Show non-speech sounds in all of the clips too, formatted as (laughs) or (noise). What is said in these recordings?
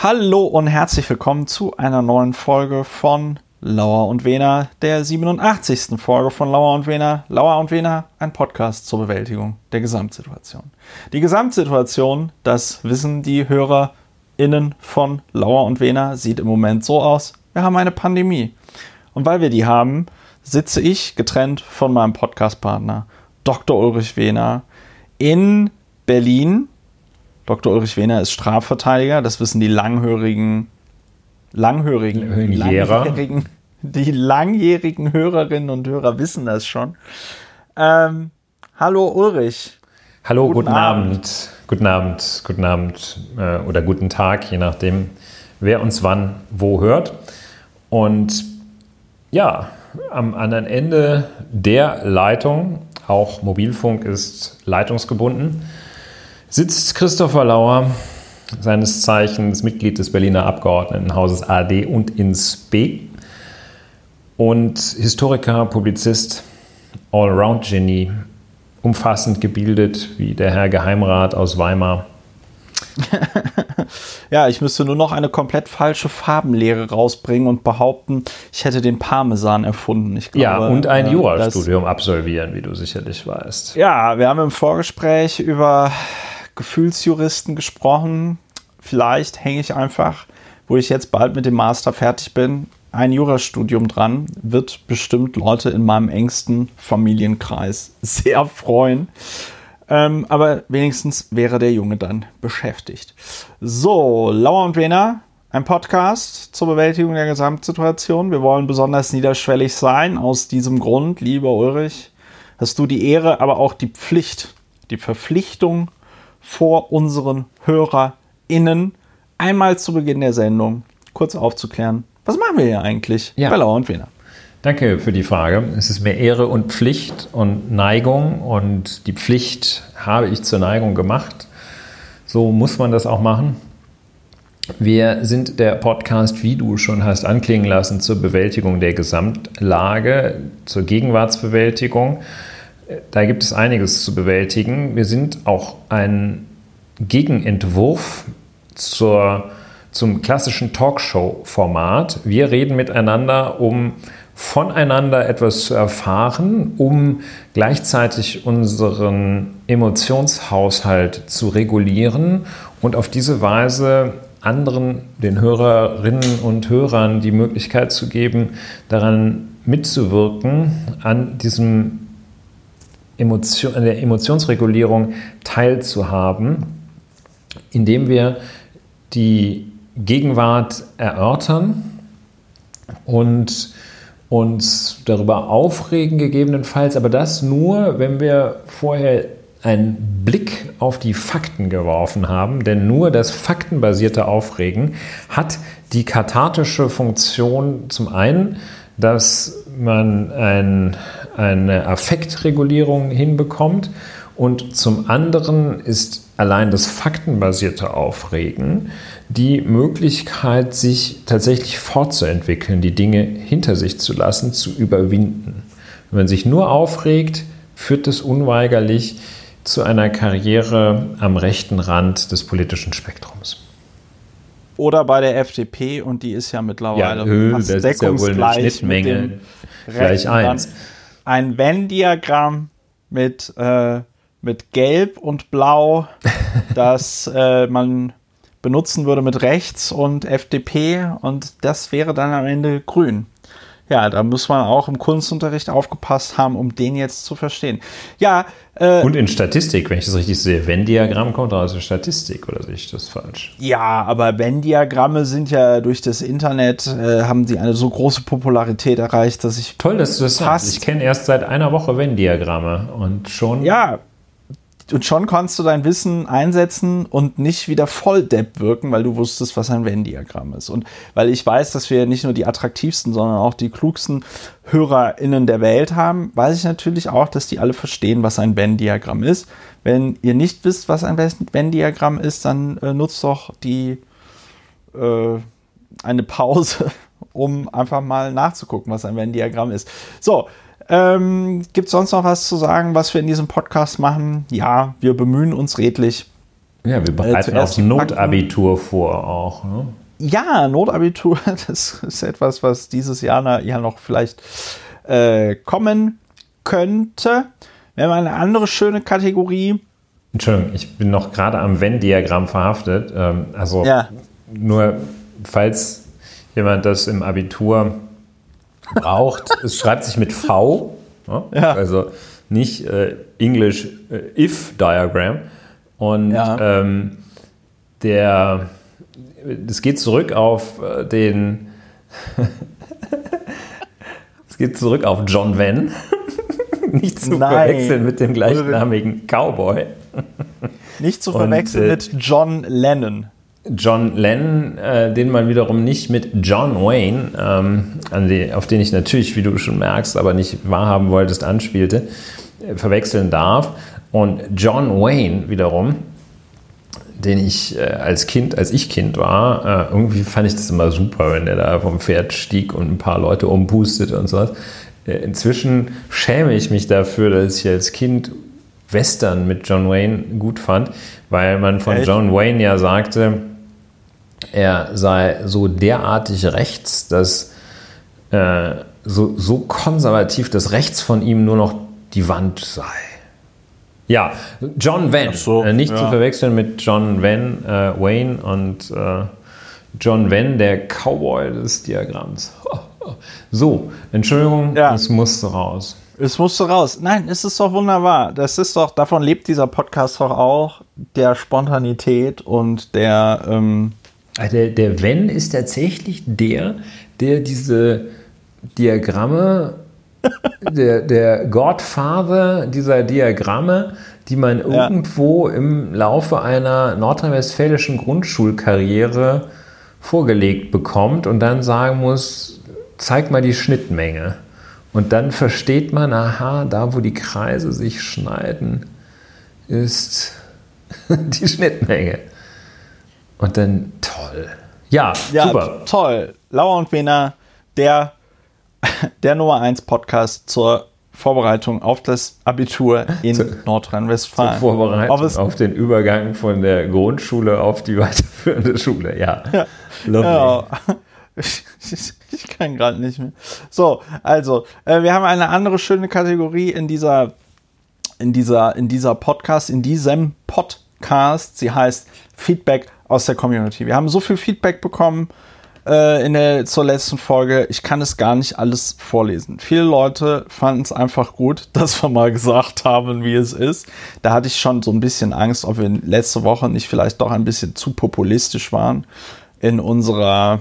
Hallo und herzlich willkommen zu einer neuen Folge von Lauer und Wena, der 87. Folge von Lauer und Wena. Lauer und Wena, ein Podcast zur Bewältigung der Gesamtsituation. Die Gesamtsituation, das wissen die HörerInnen von Lauer und Wena, sieht im Moment so aus. Wir haben eine Pandemie. Und weil wir die haben, sitze ich getrennt von meinem Podcastpartner Dr. Ulrich Wehner in Berlin Dr. Ulrich Wehner ist Strafverteidiger, das wissen die langhörigen, langhörigen, langjährigen, die langjährigen Hörerinnen und Hörer wissen das schon. Ähm, hallo Ulrich. Hallo, guten, guten Abend. Abend. Guten Abend, guten Abend äh, oder guten Tag, je nachdem, wer uns wann wo hört. Und ja, am anderen Ende der Leitung, auch Mobilfunk ist leitungsgebunden, sitzt Christopher Lauer, seines Zeichens Mitglied des Berliner Abgeordnetenhauses AD und ins B und Historiker, Publizist, Allround-Genie, umfassend gebildet wie der Herr Geheimrat aus Weimar. (laughs) ja, ich müsste nur noch eine komplett falsche Farbenlehre rausbringen und behaupten, ich hätte den Parmesan erfunden. Ich glaube, ja, und ein äh, Jurastudium absolvieren, wie du sicherlich weißt. Ja, wir haben im Vorgespräch über Gefühlsjuristen gesprochen. Vielleicht hänge ich einfach, wo ich jetzt bald mit dem Master fertig bin, ein Jurastudium dran. Wird bestimmt Leute in meinem engsten Familienkreis (laughs) sehr freuen. Ähm, aber wenigstens wäre der Junge dann beschäftigt. So, Lauer und Wena, ein Podcast zur Bewältigung der Gesamtsituation. Wir wollen besonders niederschwellig sein. Aus diesem Grund, lieber Ulrich, hast du die Ehre, aber auch die Pflicht, die Verpflichtung, vor unseren HörerInnen einmal zu Beginn der Sendung kurz aufzuklären. Was machen wir hier eigentlich ja. bei Lauer und Wiener? Danke für die Frage. Es ist mir Ehre und Pflicht und Neigung und die Pflicht habe ich zur Neigung gemacht. So muss man das auch machen. Wir sind der Podcast, wie du schon hast anklingen lassen, zur Bewältigung der Gesamtlage, zur Gegenwartsbewältigung. Da gibt es einiges zu bewältigen. Wir sind auch ein Gegenentwurf zur, zum klassischen Talkshow-Format. Wir reden miteinander, um voneinander etwas zu erfahren, um gleichzeitig unseren Emotionshaushalt zu regulieren und auf diese Weise anderen, den Hörerinnen und Hörern die Möglichkeit zu geben, daran mitzuwirken, an diesem Emotion, der Emotionsregulierung teilzuhaben, indem wir die Gegenwart erörtern und uns darüber aufregen gegebenenfalls, aber das nur, wenn wir vorher einen Blick auf die Fakten geworfen haben, denn nur das faktenbasierte Aufregen hat die kathartische Funktion zum einen, dass man ein eine Affektregulierung hinbekommt. Und zum anderen ist allein das faktenbasierte Aufregen die Möglichkeit, sich tatsächlich fortzuentwickeln, die Dinge hinter sich zu lassen, zu überwinden. Wenn man sich nur aufregt, führt das unweigerlich zu einer Karriere am rechten Rand des politischen Spektrums. Oder bei der FDP und die ist ja mittlerweile ja, fast das ist ja wohl eine Schnittmenge. Gleich eins. Ein Venn-Diagramm mit, äh, mit Gelb und Blau, (laughs) das äh, man benutzen würde mit rechts und FDP und das wäre dann am Ende grün ja, da muss man auch im Kunstunterricht aufgepasst haben, um den jetzt zu verstehen. Ja. Äh, Und in Statistik, wenn ich das richtig sehe, Venn-Diagramm kommt aus der Statistik oder sehe ich das falsch? Ja, aber Venn-Diagramme sind ja durch das Internet, äh, haben sie eine so große Popularität erreicht, dass ich. Toll, dass du das sagst. Ich kenne erst seit einer Woche Venn-Diagramme und schon. Ja, und schon konntest du dein Wissen einsetzen und nicht wieder voll Depp wirken, weil du wusstest, was ein Venn-Diagramm ist. Und weil ich weiß, dass wir nicht nur die attraktivsten, sondern auch die klugsten HörerInnen der Welt haben, weiß ich natürlich auch, dass die alle verstehen, was ein Venn-Diagramm ist. Wenn ihr nicht wisst, was ein Venn-Diagramm ist, dann äh, nutzt doch die äh, eine Pause, (laughs) um einfach mal nachzugucken, was ein Venn-Diagramm ist. So, ähm, Gibt es sonst noch was zu sagen, was wir in diesem Podcast machen? Ja, wir bemühen uns redlich. Ja, wir bereiten äh, auch Notabitur vor auch. Ne? Ja, Notabitur, (laughs) das ist etwas, was dieses Jahr ja noch vielleicht äh, kommen könnte. Wir haben eine andere schöne Kategorie. Entschuldigung, ich bin noch gerade am Venn-Diagramm verhaftet. Ähm, also ja. nur, falls jemand das im Abitur braucht, es schreibt sich mit V. Ne? Ja. Also nicht äh, English äh, if Diagram. Und ja. ähm, der, es geht zurück auf äh, den, (laughs) es geht zurück auf John Venn. (laughs) nicht zu Nein. verwechseln mit dem gleichnamigen Cowboy. Nicht zu verwechseln Und, äh, mit John Lennon. John Lennon, äh, den man wiederum nicht mit John Wayne, ähm, die, auf den ich natürlich, wie du schon merkst, aber nicht wahrhaben wolltest, anspielte, äh, verwechseln darf. Und John Wayne wiederum, den ich äh, als Kind, als ich Kind war, äh, irgendwie fand ich das immer super, wenn der da vom Pferd stieg und ein paar Leute umpustet und sowas. Äh, inzwischen schäme ich mich dafür, dass ich als Kind Western mit John Wayne gut fand, weil man von Echt? John Wayne ja sagte, er sei so derartig rechts, dass äh, so, so konservativ, dass rechts von ihm nur noch die Wand sei. Ja, John Van, so, äh, nicht ja. zu verwechseln mit John Van äh, Wayne und äh, John Van, der Cowboy des Diagramms. (laughs) So, Entschuldigung, ja. es musste raus. Es musste raus. Nein, es ist doch wunderbar. Das ist doch, davon lebt dieser Podcast doch auch, der Spontanität und der, ähm, Ah, der, der Wenn ist tatsächlich der, der diese Diagramme, (laughs) der, der Godfather dieser Diagramme, die man ja. irgendwo im Laufe einer nordrhein-westfälischen Grundschulkarriere vorgelegt bekommt und dann sagen muss, zeig mal die Schnittmenge. Und dann versteht man, aha, da wo die Kreise sich schneiden, ist (laughs) die Schnittmenge. Und dann toll. Ja, ja super. Toll. Lauer und Wiener, der, (laughs) der Nummer 1 Podcast zur Vorbereitung auf das Abitur in Nordrhein-Westfalen. Zur Vorbereitung auf, den Übergang von der Grundschule auf die weiterführende Schule, ja. ja. ja. (laughs) Ich, kann gerade nicht mehr. So, also, äh, wir haben eine andere schöne Kategorie in dieser, in dieser, in dieser Podcast, in diesem Podcast. Sie heißt Feedback aus der Community. Wir haben so viel Feedback bekommen äh, in der, zur letzten Folge. Ich kann es gar nicht alles vorlesen. Viele Leute fanden es einfach gut, (laughs) dass wir mal gesagt haben, wie es ist. Da hatte ich schon so ein bisschen Angst, ob wir letzte Woche nicht vielleicht doch ein bisschen zu populistisch waren in unserer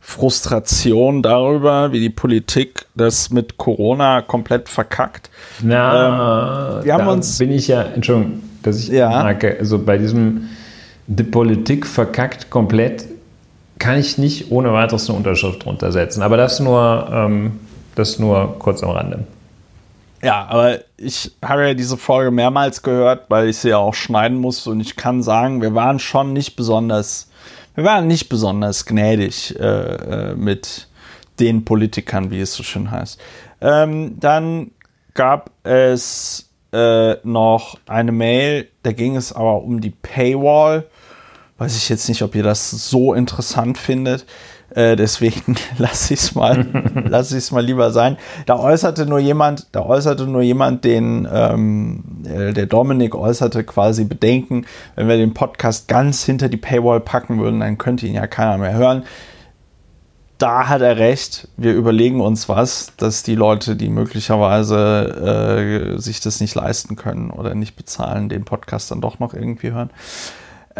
Frustration darüber, wie die Politik das mit Corona komplett verkackt. Na, ähm, wir haben uns bin ich ja, Entschuldigung, dass ich ja. merke, also bei diesem die Politik verkackt komplett, kann ich nicht ohne weiteres eine Unterschrift drunter setzen. Aber das nur, ähm, das nur kurz am Rande. Ja, aber ich habe ja diese Folge mehrmals gehört, weil ich sie ja auch schneiden musste und ich kann sagen, wir waren schon nicht besonders, wir waren nicht besonders gnädig äh, äh, mit den Politikern, wie es so schön heißt. Ähm, dann gab es äh, noch eine Mail, da ging es aber um die Paywall weiß ich jetzt nicht, ob ihr das so interessant findet. Äh, deswegen (laughs) lasse ich es mal, (laughs) lasse ich es mal lieber sein. Da äußerte nur jemand, da äußerte nur jemand, den ähm, äh, der Dominik äußerte quasi Bedenken, wenn wir den Podcast ganz hinter die Paywall packen würden, dann könnte ihn ja keiner mehr hören. Da hat er recht. Wir überlegen uns was, dass die Leute, die möglicherweise äh, sich das nicht leisten können oder nicht bezahlen, den Podcast dann doch noch irgendwie hören.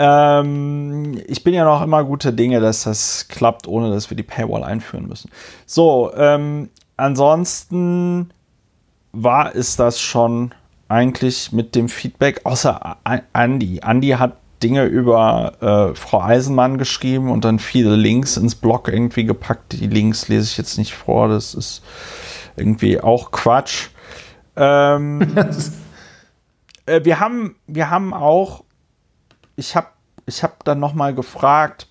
Ähm, ich bin ja noch immer guter Dinge, dass das klappt, ohne dass wir die Paywall einführen müssen. So, ähm, ansonsten war es das schon eigentlich mit dem Feedback, außer Andy. Andy hat Dinge über äh, Frau Eisenmann geschrieben und dann viele Links ins Blog irgendwie gepackt. Die Links lese ich jetzt nicht vor, das ist irgendwie auch Quatsch. Ähm, (laughs) äh, wir, haben, wir haben auch ich habe ich hab dann nochmal gefragt,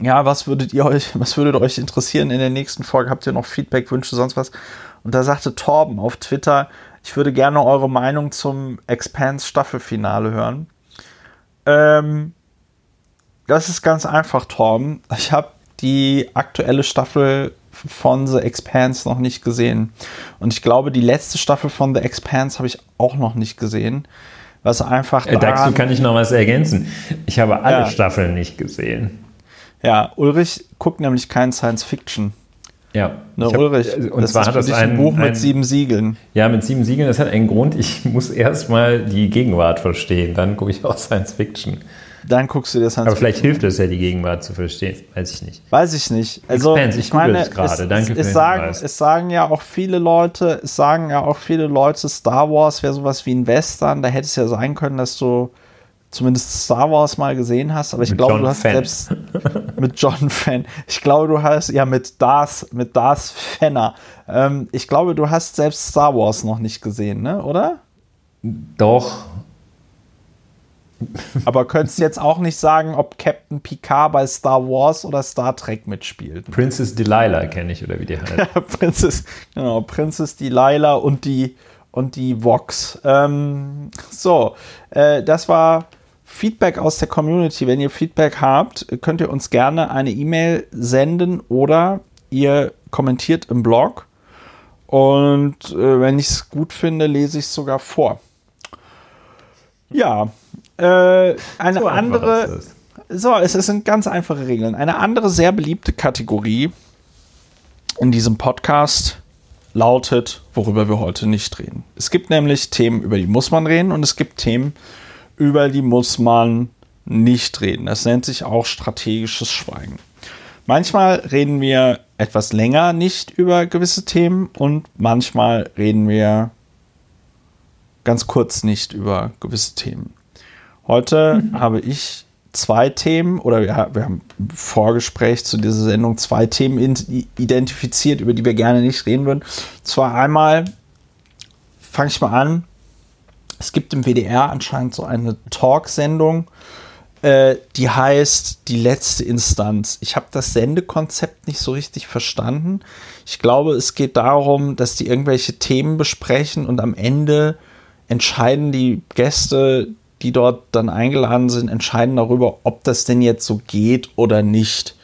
ja, was würdet ihr euch, (laughs) was würdet euch interessieren in der nächsten Folge? Habt ihr noch Feedback, Wünsche, sonst was? Und da sagte Torben auf Twitter, ich würde gerne eure Meinung zum Expanse Staffelfinale hören. Ähm, das ist ganz einfach, Tom. Ich habe die aktuelle Staffel von The Expanse noch nicht gesehen. Und ich glaube, die letzte Staffel von The Expanse habe ich auch noch nicht gesehen. Was einfach. Äh, dazu kann ich noch was ergänzen. Ich habe alle ja. Staffeln nicht gesehen. Ja, Ulrich guckt nämlich kein Science Fiction. Ja. Ne, hab, Ulrich, äh, und zwar hat das ein, ein Buch mit ein, sieben Siegeln. Ja, mit sieben Siegeln. Das hat einen Grund. Ich (laughs) muss erstmal die Gegenwart verstehen. Dann gucke ich auch Science Fiction. Dann guckst du dir Science Aber vielleicht hilft es ja, die Gegenwart zu verstehen. Weiß ich nicht. Weiß ich nicht. Also, Expanse, ich, ich meine, es gerade. Danke es, es, sagen, es sagen ja auch viele Leute, es sagen ja auch viele Leute, Star Wars wäre sowas wie ein Western. Da hätte es ja sein können, dass du zumindest Star Wars mal gesehen hast, aber ich mit glaube, John du hast Fan. selbst mit John Fan. Ich glaube, du hast ja mit Darth, mit Darth Fenner. Ähm, ich glaube, du hast selbst Star Wars noch nicht gesehen, ne? Oder? Doch. Aber könntest jetzt auch nicht sagen, ob Captain Picard bei Star Wars oder Star Trek mitspielt. Princess Delilah kenne ich, oder wie die heißt. (laughs) Princess, genau, Princess Delilah und die und die Vox. Ähm, so, äh, das war Feedback aus der Community. Wenn ihr Feedback habt, könnt ihr uns gerne eine E-Mail senden oder ihr kommentiert im Blog. Und äh, wenn ich es gut finde, lese ich es sogar vor. Ja, äh, eine so andere. So, es sind ganz einfache Regeln. Eine andere sehr beliebte Kategorie in diesem Podcast lautet, worüber wir heute nicht reden. Es gibt nämlich Themen, über die muss man reden und es gibt Themen, über die muss man nicht reden. Das nennt sich auch strategisches Schweigen. Manchmal reden wir etwas länger nicht über gewisse Themen und manchmal reden wir ganz kurz nicht über gewisse Themen. Heute mhm. habe ich zwei Themen oder wir, wir, haben im Vorgespräch zu dieser Sendung zwei Themen identifiziert, über die wir gerne nicht reden würden. Zwar einmal, fange ich mal an, es gibt im WDR anscheinend so eine Talksendung, äh, die heißt Die letzte Instanz. Ich habe das Sendekonzept nicht so richtig verstanden. Ich glaube, es geht darum, dass die irgendwelche Themen besprechen und am Ende entscheiden die Gäste, die dort dann eingeladen sind, entscheiden darüber, ob das denn jetzt so geht oder nicht.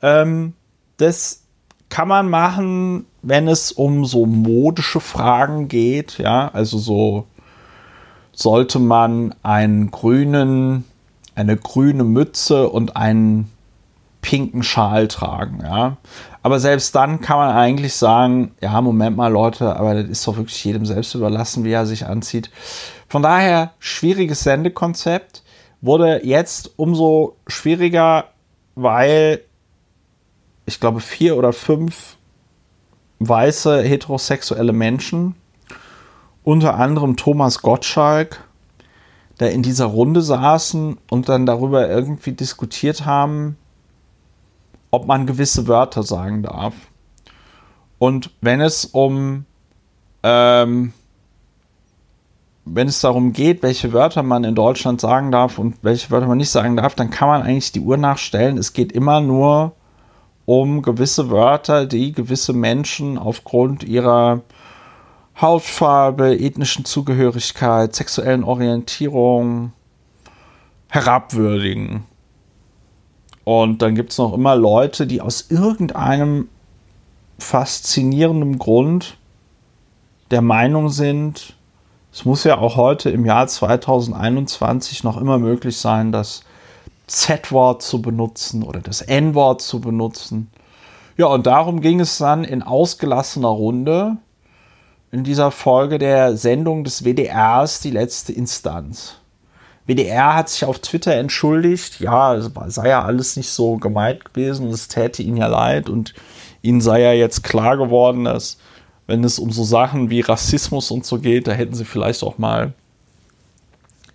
Ähm, das kann man machen, wenn es um so modische Fragen geht, ja, also so sollte man einen grünen, eine grüne Mütze und einen pinken Schal tragen, ja. Aber selbst dann kann man eigentlich sagen, ja, Moment mal, Leute, aber das ist doch wirklich jedem selbst überlassen, wie er sich anzieht. Von daher, schwieriges Sendekonzept wurde jetzt umso schwieriger, weil ich glaube, vier oder fünf weiße heterosexuelle Menschen unter anderem Thomas Gottschalk, da in dieser Runde saßen und dann darüber irgendwie diskutiert haben, ob man gewisse Wörter sagen darf. Und wenn es um ähm, wenn es darum geht, welche Wörter man in Deutschland sagen darf und welche Wörter man nicht sagen darf, dann kann man eigentlich die Uhr nachstellen. Es geht immer nur um gewisse Wörter, die gewisse Menschen aufgrund ihrer Hautfarbe, ethnischen Zugehörigkeit, sexuellen Orientierung herabwürdigen. Und dann gibt es noch immer Leute, die aus irgendeinem faszinierenden Grund der Meinung sind, es muss ja auch heute im Jahr 2021 noch immer möglich sein, das Z-Wort zu benutzen oder das N-Wort zu benutzen. Ja, und darum ging es dann in ausgelassener Runde in dieser Folge der Sendung des WDRs die letzte Instanz. WDR hat sich auf Twitter entschuldigt, ja, es sei ja alles nicht so gemeint gewesen und es täte ihnen ja leid und ihnen sei ja jetzt klar geworden, dass wenn es um so Sachen wie Rassismus und so geht, da hätten sie vielleicht auch mal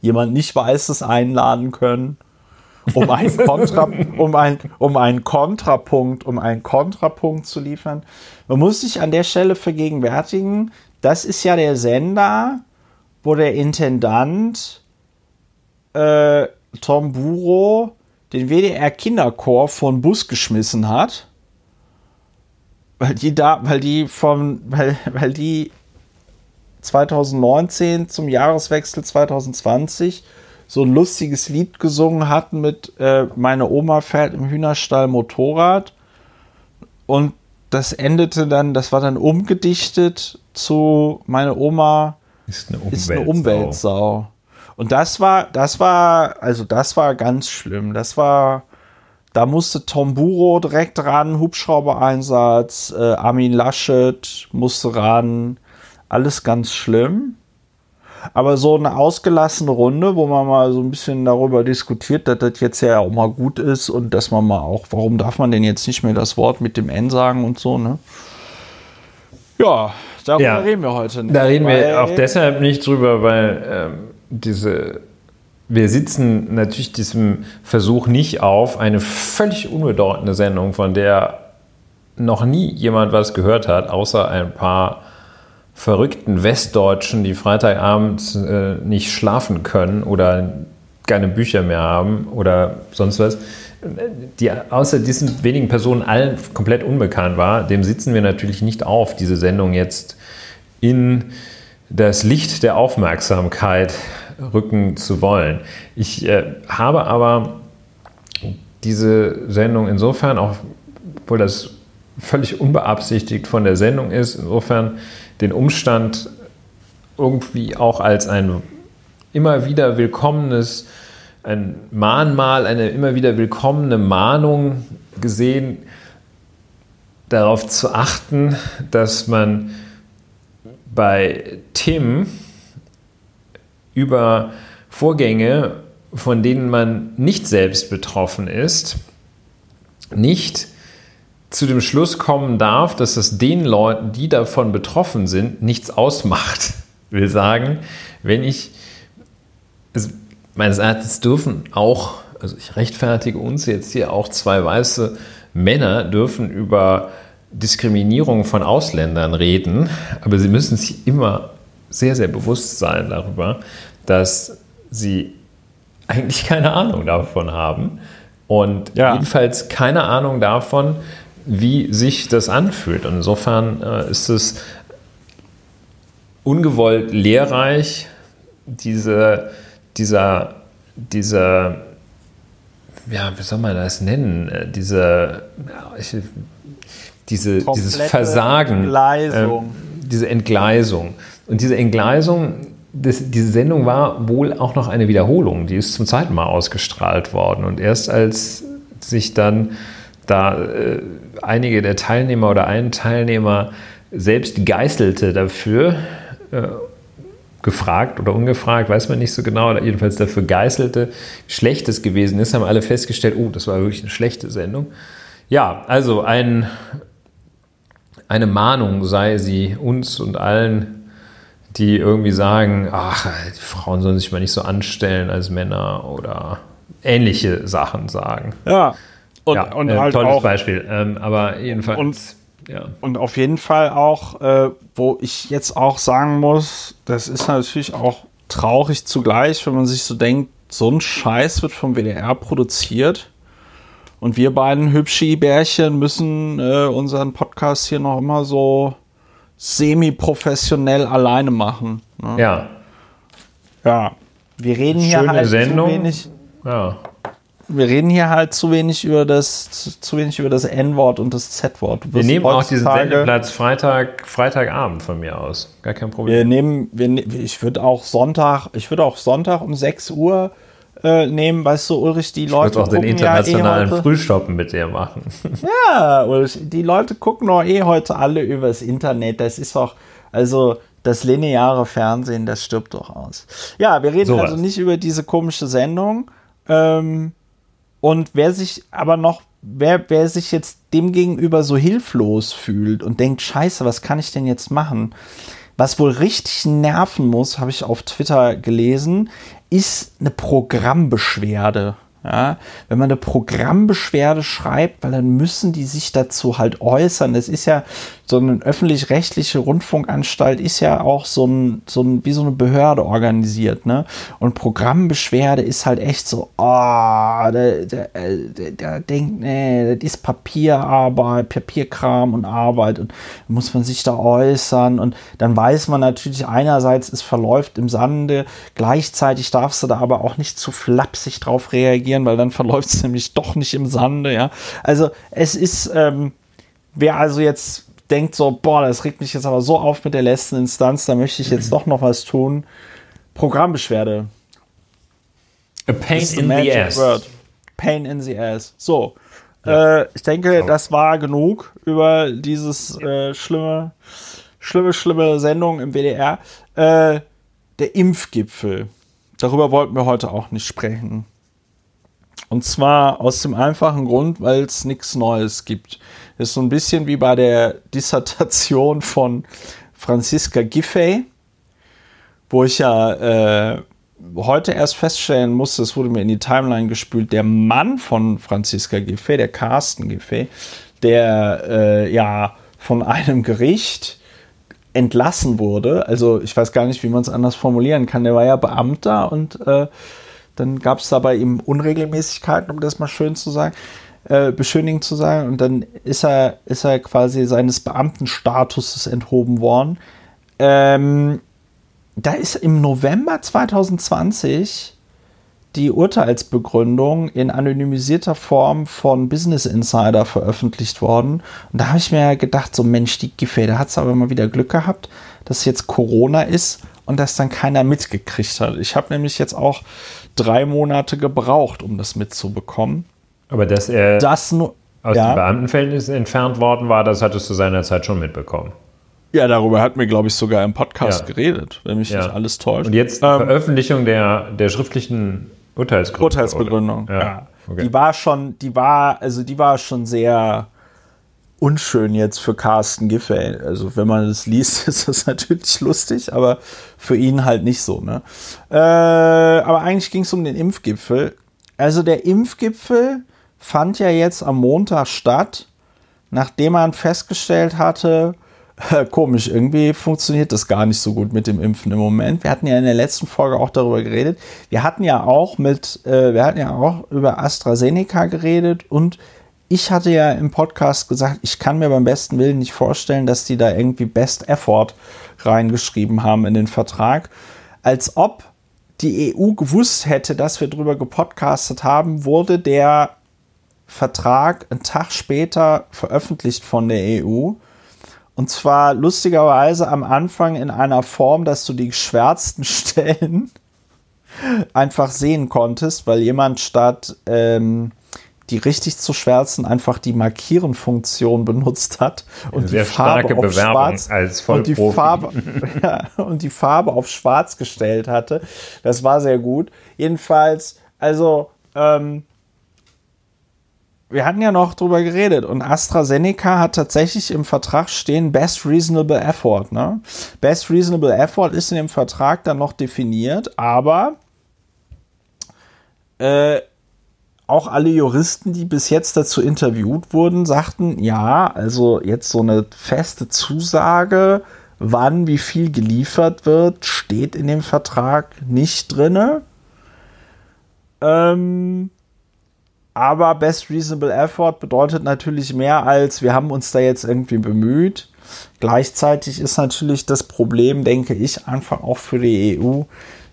jemand nicht Weißes einladen können, um (laughs) einen, Kontra, um, ein, um einen Kontrapunkt, um einen Kontrapunkt zu liefern. Man muss sich an der Stelle vergegenwärtigen, das ist ja der Sender, wo der Intendant äh, Tom Buro den WDR Kinderchor von Bus geschmissen hat, weil die da, weil die vom, weil, weil die 2019 zum Jahreswechsel 2020 so ein lustiges Lied gesungen hatten mit äh, Meine Oma fährt im Hühnerstall Motorrad. Und das endete dann, das war dann umgedichtet zu Meine Oma ist eine Umweltsau. ist eine Umweltsau. Und das war, das war, also das war ganz schlimm. Das war, da musste Tom Buro direkt ran, Hubschrauber-Einsatz, äh, Armin Laschet musste ran, alles ganz schlimm. Aber so eine ausgelassene Runde, wo man mal so ein bisschen darüber diskutiert, dass das jetzt ja auch mal gut ist und dass man mal auch, warum darf man denn jetzt nicht mehr das Wort mit dem N sagen und so, ne? Ja, darüber Ja. reden wir heute nicht. Da reden wir auch deshalb nicht drüber, weil ähm, diese, wir sitzen natürlich diesem Versuch nicht auf, eine völlig unbedeutende Sendung, von der noch nie jemand was gehört hat, außer ein paar verrückten Westdeutschen, die Freitagabend äh, nicht schlafen können oder keine Bücher mehr haben oder sonst was, die außer diesen wenigen Personen allen komplett unbekannt war, dem sitzen wir natürlich nicht auf, diese Sendung jetzt in das Licht der Aufmerksamkeit rücken zu wollen. Ich äh, habe aber diese Sendung insofern, auch obwohl das völlig unbeabsichtigt von der Sendung ist, insofern den Umstand irgendwie auch als ein immer wieder willkommenes, ein Mahnmal, eine immer wieder willkommene Mahnung gesehen, darauf zu achten, dass man bei Themen über Vorgänge, von denen man nicht selbst betroffen ist, nicht zu dem Schluss kommen darf, dass es den Leuten, die davon betroffen sind, nichts ausmacht. Will sagen, wenn ich, also meines Erachtens dürfen auch, also ich rechtfertige uns jetzt hier auch zwei weiße Männer dürfen über Diskriminierung von Ausländern reden, aber sie müssen sich immer sehr, sehr bewusst sein darüber, dass sie eigentlich keine Ahnung davon haben und Ja. jedenfalls keine Ahnung davon, wie sich das anfühlt. Und insofern äh, ist es ungewollt lehrreich, diese, dieser, dieser, ja, wie soll man das nennen, Äh, diese, ich, diese, dieses Versagen, Entgleisung. ähm, diese Entgleisung. Und diese Entgleisung, das, diese Sendung war wohl auch noch eine Wiederholung. Die ist zum zweiten Mal ausgestrahlt worden. Und erst als sich dann da äh, einige der Teilnehmer oder ein Teilnehmer selbst geißelte dafür, äh, gefragt oder ungefragt, weiß man nicht so genau, oder jedenfalls dafür geißelte, wie schlecht es gewesen ist, haben alle festgestellt, oh, das war wirklich eine schlechte Sendung. Ja, also ein, eine Mahnung sei sie uns und allen, die irgendwie sagen, ach, die Frauen sollen sich mal nicht so anstellen als Männer oder ähnliche Sachen sagen. Ja. Und, ja, und äh, halt tolles auch, Beispiel. Ähm, aber jedenfalls, Und- ja. Und auf jeden Fall auch, äh, wo ich jetzt auch sagen muss, das ist natürlich auch traurig zugleich, wenn man sich so denkt, so ein Scheiß wird vom WDR produziert. Und wir beiden Hübschi-Bärchen müssen äh, unseren Podcast hier noch immer so semi-professionell alleine machen. Ne? ja, Ja. Wir reden hier Schöne halt Sendung. zu wenig. ja. Wir reden hier halt zu wenig über das, zu, zu wenig über das N-Wort und das Z-Wort. Wir nehmen auch diesen Sendeplatz Freitag, Freitagabend von mir aus. Gar kein Wir Problem. nehmen, wir, ne- ich würde auch Sonntag, ich würde auch Sonntag um 6 Uhr äh, nehmen, weißt du, Ulrich, die Ich Leute würde auch den internationalen ja eh Frühstoppen mit dir machen. (laughs) Ja, Ulrich, die Leute gucken doch eh heute alle übers Internet. Das ist doch, also das lineare Fernsehen, das stirbt doch aus. Ja, wir reden Sowas. also nicht über diese komische Sendung. Ähm, und wer sich aber noch, wer, wer sich jetzt dem gegenüber so hilflos fühlt und denkt, scheiße, was kann ich denn jetzt machen? Was wohl richtig nerven muss, habe ich auf Twitter gelesen, ist eine Programmbeschwerde. Ja, wenn man eine Programmbeschwerde schreibt, weil dann müssen die sich dazu halt äußern. Das ist ja so eine öffentlich-rechtliche Rundfunkanstalt ist ja auch so ein, so ein, wie so eine Behörde organisiert, ne? Und Programmbeschwerde ist halt echt so, oh, der, der, der, der, denkt, nee, das ist Papierarbeit, Papierkram und Arbeit und muss man sich da äußern und dann weiß man natürlich einerseits, es verläuft im Sande, gleichzeitig darfst du da aber auch nicht zu flapsig drauf reagieren, weil dann (laughs) verläuft es nämlich doch nicht im Sande, ja. Also es ist, ähm, wer also jetzt denkt so, boah, das regt mich jetzt aber so auf mit der letzten Instanz, da möchte ich jetzt doch noch was tun. Programmbeschwerde. A pain in the ass. Word. Pain in the ass. So. Ja. Äh, ich denke, das war genug über dieses äh, schlimme, schlimme, schlimme Sendung im WDR. Äh, der Impfgipfel. Darüber wollten wir heute auch nicht sprechen. Und zwar aus dem einfachen Grund, weil es nichts Neues gibt. Das ist so ein bisschen wie bei der (laughs) Dissertation von Franziska Giffey, wo ich ja äh, heute erst feststellen musste, es wurde mir in die Timeline gespült, der Mann von Franziska Giffey, der Carsten Giffey, der äh, ja von einem Gericht entlassen wurde. Also ich weiß gar nicht, wie man es anders formulieren kann. Der war ja Beamter und äh, dann gab es da bei ihm Unregelmäßigkeiten, um das mal schön zu sagen, äh, beschönigend zu sagen. Und dann ist er, ist er quasi seines Beamtenstatuses enthoben worden. Ähm, da ist im November 2020 die Urteilsbegründung in anonymisierter Form von Business Insider veröffentlicht worden. Und da habe ich mir gedacht, so Mensch, die Giffey, da hat es aber mal wieder Glück gehabt, dass jetzt Corona ist und dass dann keiner mitgekriegt hat. Ich habe nämlich jetzt auch drei Monate gebraucht, um das mitzubekommen. Aber dass er das nur, aus ja. dem Beamtenverhältnis entfernt worden war, das hattest du seinerzeit schon mitbekommen. Ja, darüber hat mir, glaube ich, sogar im Podcast ja. geredet, wenn mich ja. nicht alles täuscht. Und jetzt ähm, Veröffentlichung der, der schriftlichen Urteilsgründung. Urteilsbegründung, ja. Okay. Die war schon, die war, also die war schon sehr unschön jetzt für Carsten Giffey. Also wenn man das liest, (laughs) ist das natürlich lustig, aber für ihn halt nicht so. Ne? Äh, aber eigentlich ging es um den Impfgipfel. Also der Impfgipfel fand ja jetzt am Montag statt, nachdem man festgestellt hatte, (laughs) komisch, irgendwie funktioniert das gar nicht so gut mit dem Impfen im Moment. Wir hatten ja in der letzten Folge auch darüber geredet. Wir hatten ja auch mit, äh, wir hatten ja auch über AstraZeneca geredet und ich hatte ja im Podcast gesagt, ich kann mir beim besten Willen nicht vorstellen, dass die da irgendwie Best Effort reingeschrieben haben in den Vertrag. Als ob die EU gewusst hätte, dass wir drüber gepodcastet haben, wurde der Vertrag einen Tag später veröffentlicht von der EU. Und zwar lustigerweise am Anfang in einer Form, dass du die geschwärzten (laughs) Stellen einfach sehen konntest, weil jemand statt ähm, die richtig zu schwärzen einfach die Markieren-Funktion benutzt hat und Sehr die Farbe auf schwarz als und die Farbe (laughs) ja, und die Farbe auf schwarz gestellt hatte. Das war sehr gut. Jedenfalls, also ähm, wir hatten ja noch drüber geredet und AstraZeneca hat tatsächlich im Vertrag stehen Best Reasonable Effort. Ne? Best Reasonable Effort ist in dem Vertrag dann noch definiert, aber äh, auch alle Juristen, die bis jetzt dazu interviewt wurden, sagten, ja, also jetzt so eine feste Zusage, wann wie viel geliefert wird, steht in dem Vertrag nicht drinne. Ähm, aber Best Reasonable Effort bedeutet natürlich mehr als wir haben uns da jetzt irgendwie bemüht. Gleichzeitig ist natürlich das Problem, denke ich, einfach auch für die EU,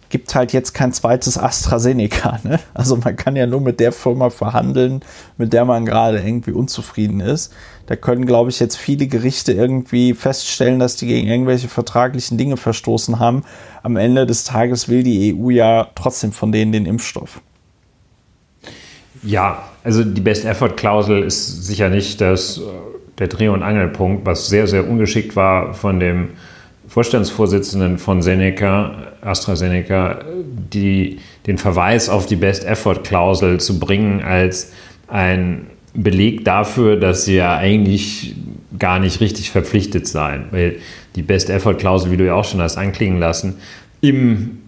gibt halt jetzt kein zweites AstraZeneca. Ne? Also man kann ja nur mit der Firma verhandeln, mit der man gerade irgendwie unzufrieden ist. Da können, glaube ich, jetzt viele Gerichte irgendwie feststellen, dass die gegen irgendwelche vertraglichen Dinge verstoßen haben. Am Ende des Tages will die EU ja trotzdem von denen den Impfstoff. Ja, also die Best-Effort-Klausel ist sicher nicht das, äh, der Dreh- und Angelpunkt, was sehr, sehr ungeschickt war von dem Vorstandsvorsitzenden von Seneca, AstraZeneca, die, den Verweis auf die Best-Effort-Klausel zu bringen als ein Beleg dafür, dass sie ja eigentlich gar nicht richtig verpflichtet seien. Weil die Best-Effort-Klausel, wie du ja auch schon hast anklingen lassen, im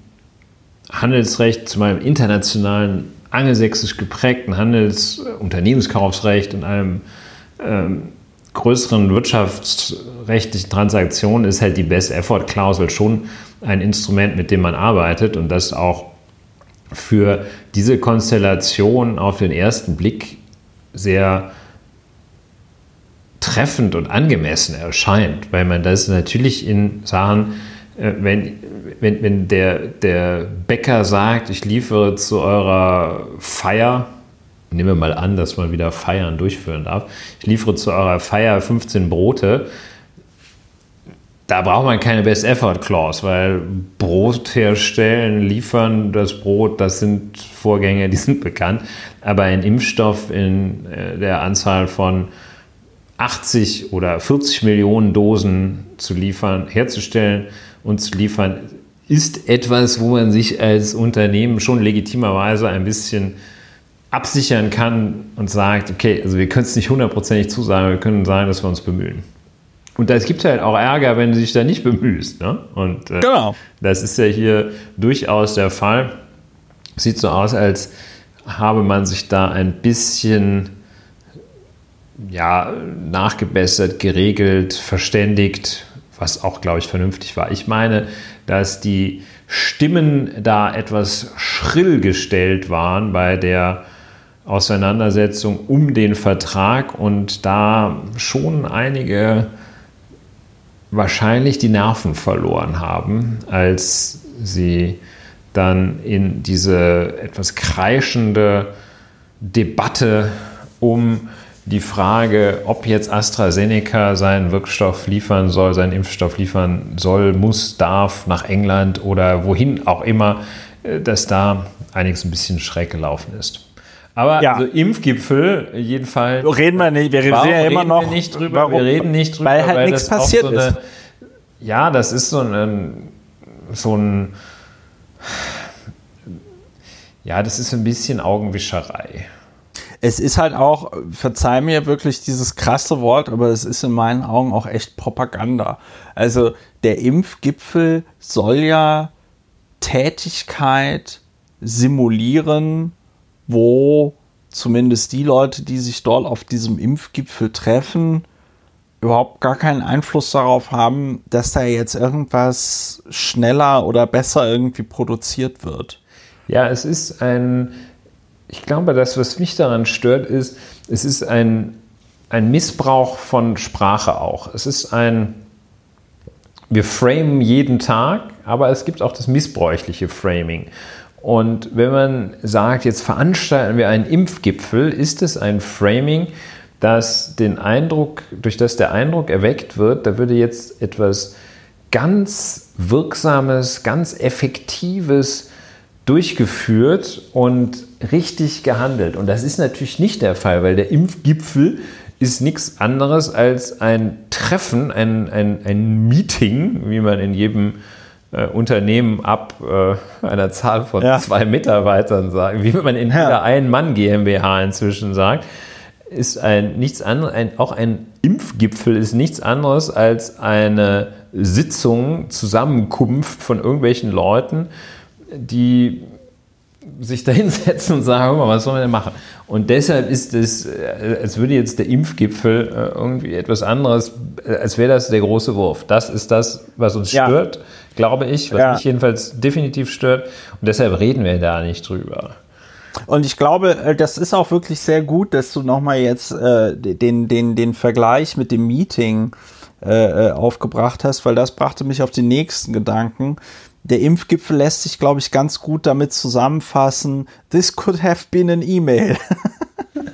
Handelsrecht, zu meinem internationalen angelsächsisch geprägten Handels-, Unternehmenskaufsrecht und einem ähm, größeren wirtschaftsrechtlichen Transaktionen ist halt die Best-Effort-Klausel schon ein Instrument, mit dem man arbeitet und das auch für diese Konstellation auf den ersten Blick sehr treffend und angemessen erscheint, weil man das natürlich in Sachen, äh, wenn, wenn, wenn der, der Bäcker sagt, ich liefere zu eurer Feier, nehmen wir mal an, dass man wieder Feiern durchführen darf, ich liefere zu eurer Feier 15 Brote, da braucht man keine Best Effort Clause, weil Brot herstellen, liefern, das Brot, das sind Vorgänge, die sind bekannt. Aber ein Impfstoff in äh, der Anzahl von 80 oder 40 Millionen Dosen zu liefern, herzustellen und zu liefern, ist etwas, wo man sich als Unternehmen schon legitimerweise ein bisschen absichern kann und sagt, okay, also wir können es nicht hundertprozentig zusagen, wir können sagen, dass wir uns bemühen. Und es gibt halt auch Ärger, wenn du dich da nicht bemühst. Ne? Und äh, genau. das ist ja hier durchaus der Fall. Sieht so aus, als habe man sich da ein bisschen ja, nachgebessert, geregelt, verständigt, was auch, glaube ich, vernünftig war. Ich meine, dass die Stimmen da etwas schrill gestellt waren bei der Auseinandersetzung um den Vertrag und da schon einige wahrscheinlich die Nerven verloren haben, als sie dann in diese etwas kreischende Debatte um die Frage, ob jetzt AstraZeneca seinen Wirkstoff liefern soll, seinen Impfstoff liefern soll, muss, darf nach England oder wohin auch immer, äh, dass da einiges ein bisschen schräg gelaufen ist. Aber ja. also Impfgipfel, jedenfalls. Reden wir nicht, wir reden ja immer noch. Wir, nicht drüber, warum, wir reden nicht drüber, weil halt weil nichts passiert so eine, ist. Ja, das ist so ein, so ein. Ja, das ist ein bisschen Augenwischerei es ist halt auch, verzeih mir wirklich dieses krasse Wort, aber es ist in meinen Augen auch echt Propaganda. Also der Impfgipfel soll ja Tätigkeit simulieren, wo zumindest die Leute, die sich dort auf diesem Impfgipfel treffen, überhaupt gar keinen Einfluss darauf haben, dass da jetzt irgendwas schneller oder besser irgendwie produziert wird. Ja, es ist ein ich glaube, das, was mich daran stört, ist, es ist ein, ein Missbrauch von Sprache auch. Es ist ein, wir framen jeden Tag, aber es gibt auch das missbräuchliche Framing. Und wenn man sagt, jetzt veranstalten wir einen Impfgipfel, ist es ein Framing, das den Eindruck, durch das der Eindruck erweckt wird, da würde jetzt etwas ganz Wirksames, ganz Effektives durchgeführt und richtig gehandelt. Und das ist natürlich nicht der Fall, weil der Impfgipfel ist nichts anderes als ein Treffen, ein, ein, ein Meeting, wie man in jedem äh, Unternehmen ab äh, einer Zahl von ja. zwei Mitarbeitern sagt, wie man in jeder ja. Ein-Mann GmbH inzwischen sagt, ist ein nichts anderes, ein, auch ein Impfgipfel ist nichts anderes als eine Sitzung, Zusammenkunft von irgendwelchen Leuten, die sich da (laughs) hinsetzen und sagen, mal, was sollen wir denn machen? Und deshalb ist es, äh, als würde jetzt der Impfgipfel äh, irgendwie etwas anderes, äh, als wäre das der große Wurf. Das ist das, was uns ja. Glaube ich, was ja. mich jedenfalls definitiv stört. Und deshalb reden wir da nicht drüber. Und ich glaube, das ist auch wirklich sehr gut, dass du nochmal jetzt äh, den, den, den Vergleich mit dem Meeting äh, aufgebracht hast, weil das brachte mich auf den nächsten Gedanken der Impfgipfel lässt sich, glaube ich, ganz gut damit zusammenfassen. This could have been an email. (laughs)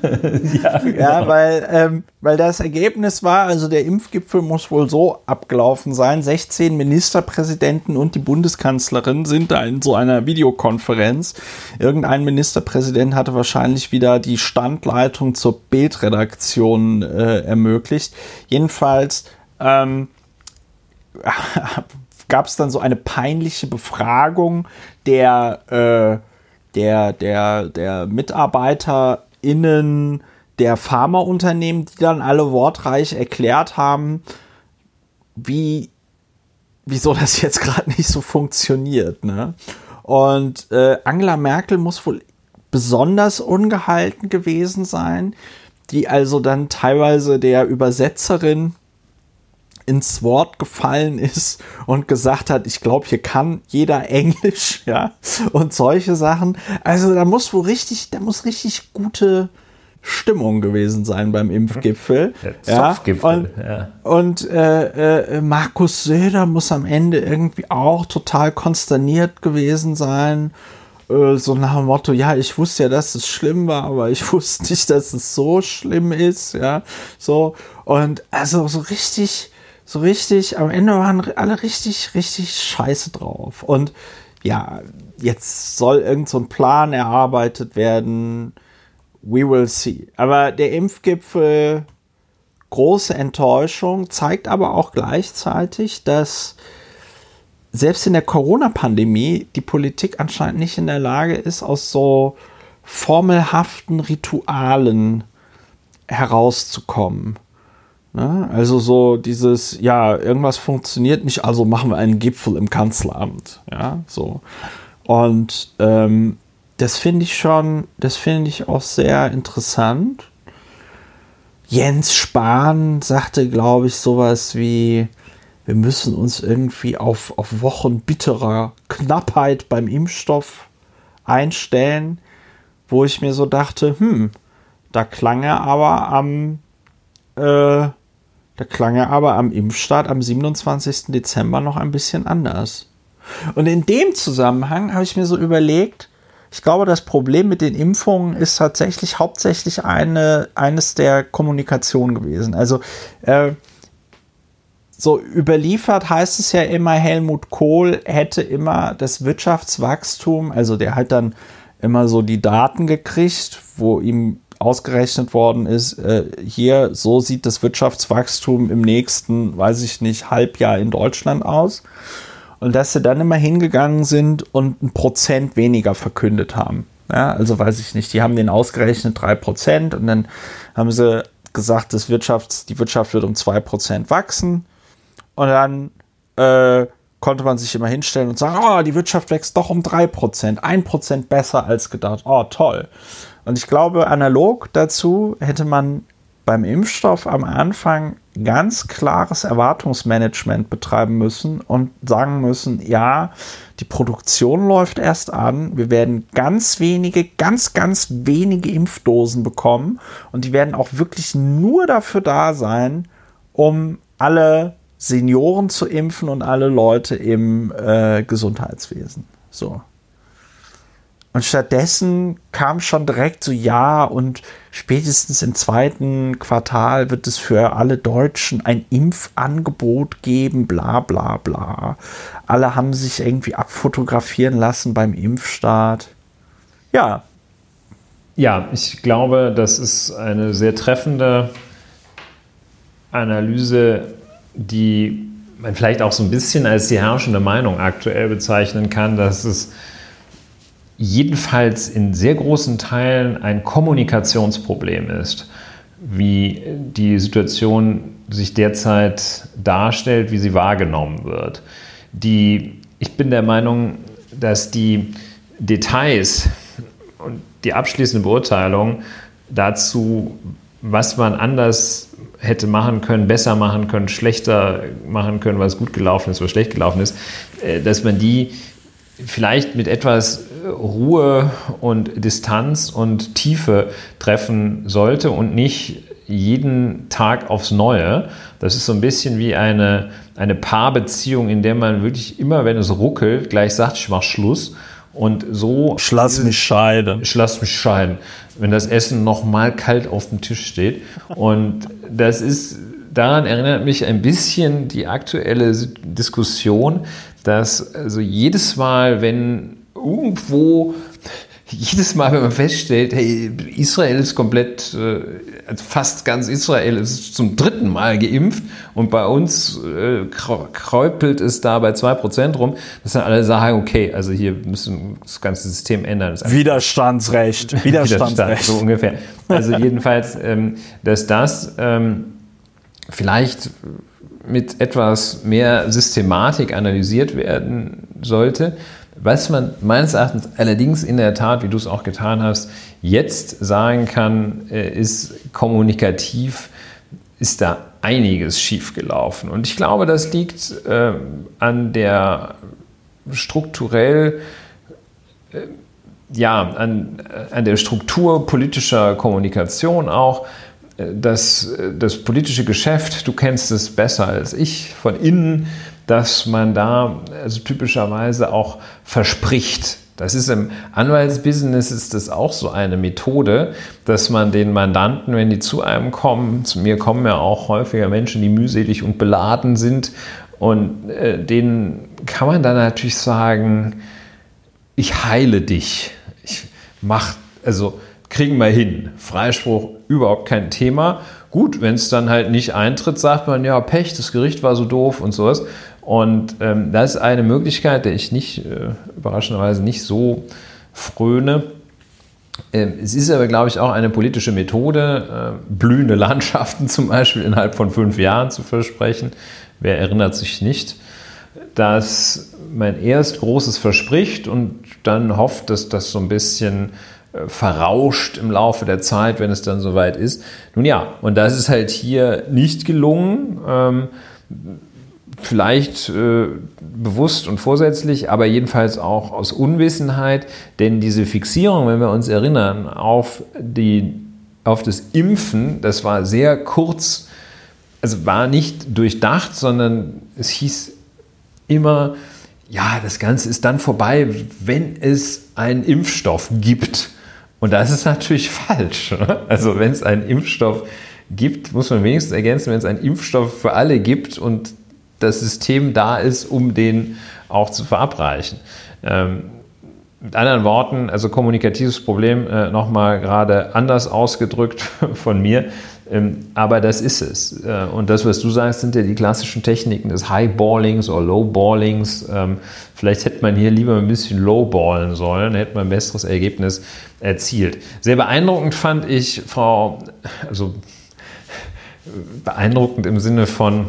(laughs) ja, genau. ja, weil, ähm, weil das Ergebnis war, also der Impfgipfel muss wohl so abgelaufen sein. 16 Ministerpräsidenten und die Bundeskanzlerin sind da in so einer Videokonferenz. Irgendein Ministerpräsident hatte wahrscheinlich wieder die Standleitung zur Bildredaktion äh, ermöglicht. Jedenfalls ähm, (laughs) gab es dann so eine peinliche Befragung der, äh, der, der, der MitarbeiterInnen der Pharmaunternehmen, die dann alle wortreich erklärt haben, wie, wieso das (laughs) jetzt gerade nicht so funktioniert. Ne? Und äh, Angela Merkel muss wohl besonders ungehalten gewesen sein, die also dann teilweise der Übersetzerin ins Wort gefallen ist und gesagt hat, ich glaube, hier kann jeder Englisch, (laughs) ja, und solche Sachen. Also da muss wohl richtig, da muss richtig gute Stimmung gewesen sein beim Impfgipfel. Ja, und, ja. und äh, äh, Markus Söder muss am Ende irgendwie auch total konsterniert gewesen sein. Äh, so nach dem Motto, ja, ich wusste ja, dass es schlimm war, aber ich (laughs) wusste nicht, dass es so schlimm ist. Ja, so. Und also so richtig, so richtig, am Ende waren alle richtig, richtig scheiße drauf. Und ja, jetzt soll irgend so ein Plan erarbeitet werden we will see. Aber der Impfgipfel, große Enttäuschung, zeigt aber auch gleichzeitig, dass selbst in der Corona-Pandemie die Politik anscheinend nicht in der Lage ist, aus so formelhaften Ritualen herauszukommen. Ne? Also so dieses, ja, irgendwas funktioniert nicht, also machen wir einen Gipfel im Kanzleramt. Ja, so. Und ähm, das finde ich schon, das finde ich auch sehr interessant. Jens Spahn sagte, glaube ich, sowas wie, wir müssen uns irgendwie auf, auf Wochen bitterer Knappheit beim Impfstoff einstellen, wo ich mir so dachte, hm, da klang er aber am, äh, da klang er aber am Impfstart am 27. Dezember noch ein bisschen anders. Und in dem Zusammenhang habe ich mir so überlegt, ich glaube, das Problem mit den Impfungen ist tatsächlich hauptsächlich eine, eines der Kommunikation gewesen. Also äh, so überliefert heißt es ja immer, Helmut Kohl hätte immer das Wirtschaftswachstum, also der hat dann immer so die Daten gekriegt, wo ihm ausgerechnet worden ist, äh, hier, so sieht das Wirtschaftswachstum im nächsten, weiß ich nicht, Halbjahr in Deutschland aus und dass sie dann immer hingegangen sind und ein Prozent weniger verkündet haben. Ja, also weiß ich nicht, die haben den ausgerechnet 3% und dann haben sie gesagt, das Wirtschafts-, die Wirtschaft wird um 2% wachsen und dann äh, konnte man sich immer hinstellen und sagen, oh, die Wirtschaft wächst doch um 3%, 1% besser als gedacht, oh, toll. Und ich glaube, analog dazu hätte man beim Impfstoff am Anfang ganz klares Erwartungsmanagement betreiben müssen und sagen müssen, ja, die Produktion läuft erst an, wir werden ganz wenige, ganz, ganz wenige Impfdosen bekommen und die werden auch wirklich nur dafür da sein, um alle Senioren zu impfen und alle Leute im äh, Gesundheitswesen. So. Und stattdessen kam schon direkt so, ja, und spätestens im zweiten Quartal wird es für alle Deutschen ein Impfangebot geben, bla bla bla. Alle haben sich irgendwie abfotografieren lassen beim Impfstart. Ja. Ja, ich glaube, das ist eine sehr treffende Analyse, die man vielleicht auch so ein bisschen als die herrschende Meinung aktuell bezeichnen kann, dass es jedenfalls in sehr großen Teilen ein Kommunikationsproblem ist, wie die Situation sich derzeit darstellt, wie sie wahrgenommen wird. Die, ich bin der Meinung, dass die Details und die abschließende Beurteilung dazu, was man anders hätte machen können, besser machen können, schlechter machen können, was gut gelaufen ist, was schlecht gelaufen ist, äh, dass man die vielleicht mit etwas Ruhe und Distanz und Tiefe treffen sollte und nicht jeden Tag aufs Neue. Das ist so ein bisschen wie eine, eine Paarbeziehung, in der man wirklich immer, wenn es ruckelt, gleich sagt, ich mach Schluss. Und so. Schlass mich scheiden. Schlass mich scheiden. Wenn das Essen noch mal kalt auf dem Tisch steht. Und das ist, daran erinnert mich ein bisschen die aktuelle Diskussion, dass also jedes Mal, wenn irgendwo jedes Mal, wenn man feststellt, hey, Israel ist komplett, äh, also fast ganz Israel ist zum dritten Mal geimpft und bei uns äh, kräupelt es da bei 2% rum, dass dann alle sagen, okay, also hier müssen das ganze System ändern. Widerstandsrecht, Widerstandsrecht. (laughs) Widerstand, so ungefähr. Also jedenfalls, ähm, dass das ähm, vielleicht mit etwas mehr Systematik analysiert werden sollte Was man meines Erachtens allerdings in der Tat, wie du es auch getan hast, jetzt sagen kann, äh, ist kommunikativ, ist da einiges schiefgelaufen. Und ich glaube, das liegt äh, an der strukturell, äh, ja, an, an der Struktur politischer Kommunikation auch. Äh, das, äh, das politische Geschäft, du kennst es besser als ich von innen, dass man da also typischerweise auch verspricht. Das ist im Anwaltsbusiness ist das auch so eine Methode, dass man den Mandanten, wenn die zu einem kommen, zu mir kommen ja auch häufiger Menschen, die mühselig und beladen sind, und äh, denen kann man dann natürlich sagen, ich heile dich. Ich mach, also kriegen wir hin. Freispruch überhaupt kein Thema. Gut, wenn es dann halt nicht eintritt, sagt man, ja, Pech, das Gericht war so doof und sowas. Und ähm, das ist eine Möglichkeit, der ich nicht, äh, überraschenderweise nicht so fröne. Ähm, es ist aber, glaube ich, auch eine politische Methode, äh, blühende Landschaften (laughs) zum Beispiel innerhalb von fünf Jahren zu versprechen. Wer erinnert sich nicht, dass man erst Großes verspricht und dann hofft, dass das so ein bisschen äh, verrauscht im Laufe der Zeit, wenn es dann soweit ist. Nun ja, und das ist halt hier nicht gelungen. Ähm, vielleicht äh, bewusst und vorsätzlich, aber jedenfalls auch aus Unwissenheit, denn diese Fixierung, wenn wir uns erinnern, auf, die, auf das Impfen, das war sehr kurz, also war nicht durchdacht, sondern es hieß immer, ja, das Ganze ist dann vorbei, wenn es einen Impfstoff gibt. Und das ist natürlich falsch. Also wenn es einen Impfstoff gibt, muss man wenigstens ergänzen, wenn es einen Impfstoff für alle gibt und das System da ist, um den auch zu verabreichen. Ähm, mit anderen Worten, also kommunikatives Problem äh, nochmal gerade anders ausgedrückt (laughs) von mir, ähm, aber das ist es. Äh, und das, was du sagst, sind ja die klassischen Techniken des Highballings oder Lowballings. Ähm, vielleicht hätte man hier lieber ein bisschen Lowballen sollen, hätte man ein besseres Ergebnis erzielt. Sehr beeindruckend fand ich Frau, also (laughs) beeindruckend im Sinne von,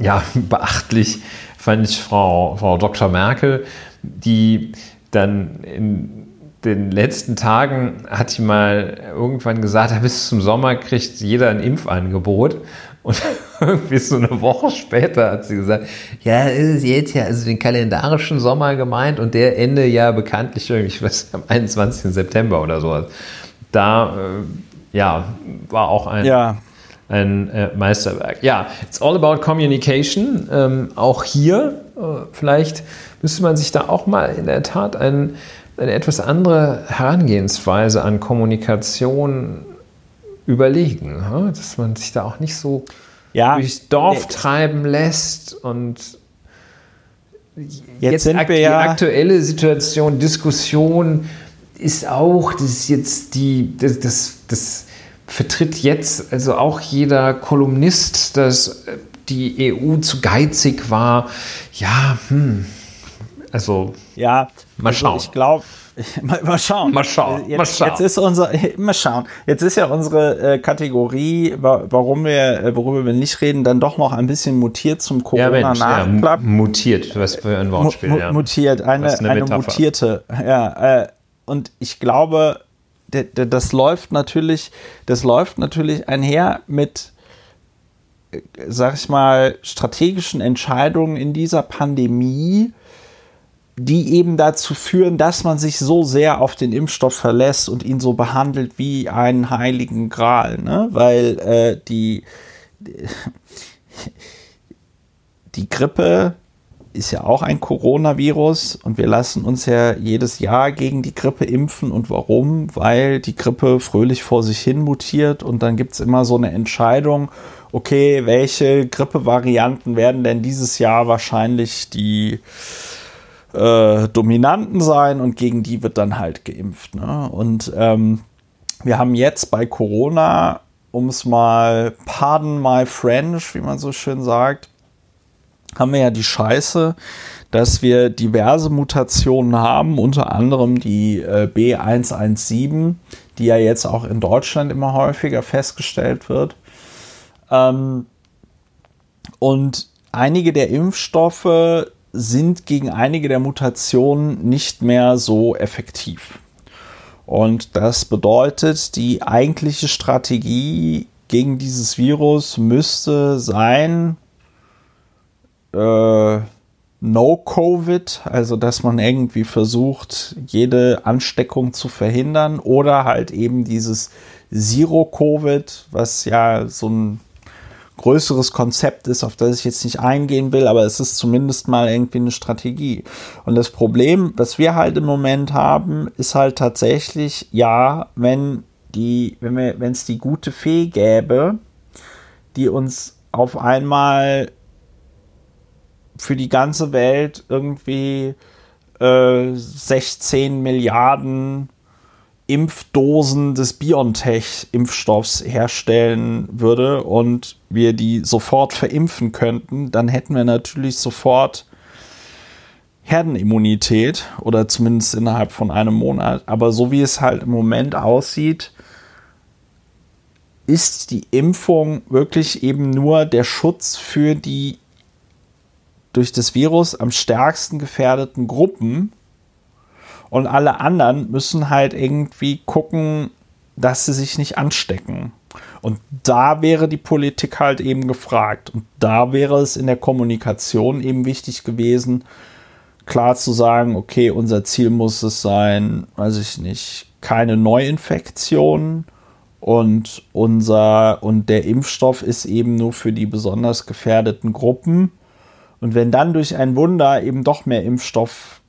ja, (laughs) beachtlich fand ich Frau, Frau Dr. Merkel, die dann in den letzten Tagen hat sie mal irgendwann gesagt, bis zum Sommer kriegt jeder ein Impfangebot. (laughs) Und (laughs) irgendwie so eine Woche später hat sie gesagt, ja, ist jetzt ja also den kalendarischen Sommer gemeint und der Ende ja bekanntlich ich weiß, am 21. September oder sowas. Da, äh, ja, war auch ein, ja ein äh, Meisterwerk. Ja, it's all about communication. Ähm, auch hier, äh, vielleicht müsste man sich da auch mal in der Tat ein, eine etwas andere Herangehensweise an Kommunikation überlegen, ja? dass man sich da auch nicht so ja, durchs Dorf nee. treiben lässt und jetzt, jetzt sind wir ja die aktuelle Situation, Diskussion ist auch, das ist jetzt die, das, das, das vertritt jetzt also auch jeder Kolumnist, dass die EU zu geizig war. Ja, hm, also ja, mal also schauen. ich glaube, (laughs) mal, mal, schauen. Mal schauen. Jetzt, mal schauen. Jetzt ist unser, (laughs) mal schauen. Jetzt ist ja unsere äh, Kategorie, warum wir, äh, worüber wir nicht reden, dann doch noch ein bisschen mutiert zum Corona-Nachklapp. Ja, mutiert, was für ein Wortspiel. Mu ja. Mutiert, eine, eine, eine mutierte. Ja, äh, und ich glaube, das läuft natürlich, das läuft natürlich einher mit, äh, sag ich mal, strategischen Entscheidungen in dieser Pandemie, die eben dazu führen, dass man sich so sehr auf den Impfstoff verlässt und ihn so behandelt wie einen heiligen Gral, ne? Weil äh, die, die Grippe ist ja auch ein Coronavirus und wir lassen uns ja jedes Jahr gegen die Grippe impfen. Und warum? Weil die Grippe fröhlich vor sich hin mutiert und dann gibt es immer so eine Entscheidung, okay, welche Grippevarianten werden denn dieses Jahr wahrscheinlich die äh, Dominanten sein und gegen die wird dann halt geimpft. Ne? Und ähm, wir haben jetzt bei Corona, um es mal, pardon my French, wie man so schön sagt, haben wir ja die Scheiße, dass wir diverse Mutationen haben, unter anderem die äh, B117, die ja jetzt auch in Deutschland immer häufiger festgestellt wird. Ähm, und einige der Impfstoffe sind gegen einige der Mutationen nicht mehr so effektiv. Und das bedeutet, die eigentliche Strategie gegen dieses Virus müsste sein, äh, No-Covid, also dass man irgendwie versucht, jede Ansteckung zu verhindern oder halt eben dieses Zero-Covid, was ja so ein größeres Konzept ist, auf das ich jetzt nicht eingehen will, aber es ist zumindest mal irgendwie eine Strategie. Und das Problem, was wir halt im Moment haben, ist halt tatsächlich, ja, wenn die, wenn wir, wenn es die gute Fee gäbe, die uns auf einmal für die ganze Welt irgendwie äh, 16 Milliarden Impfdosen des BioNTech-Impfstoffs herstellen würde und wir die sofort verimpfen könnten, dann hätten wir natürlich sofort Herdenimmunität oder zumindest innerhalb von einem Monat. Aber so wie es halt im Moment aussieht, ist die Impfung wirklich eben nur der Schutz für die durch das Virus am stärksten gefährdeten Gruppen und alle anderen müssen halt irgendwie gucken, dass sie sich nicht anstecken. Und da wäre die Politik halt eben gefragt. Und da wäre es in der Kommunikation eben wichtig gewesen, klar zu sagen, okay, unser Ziel muss es sein, weiß ich nicht, keine Neuinfektionen und unser und der Impfstoff ist eben nur für die besonders gefährdeten Gruppen. Und wenn dann durch ein Wunder eben doch mehr Impfstoff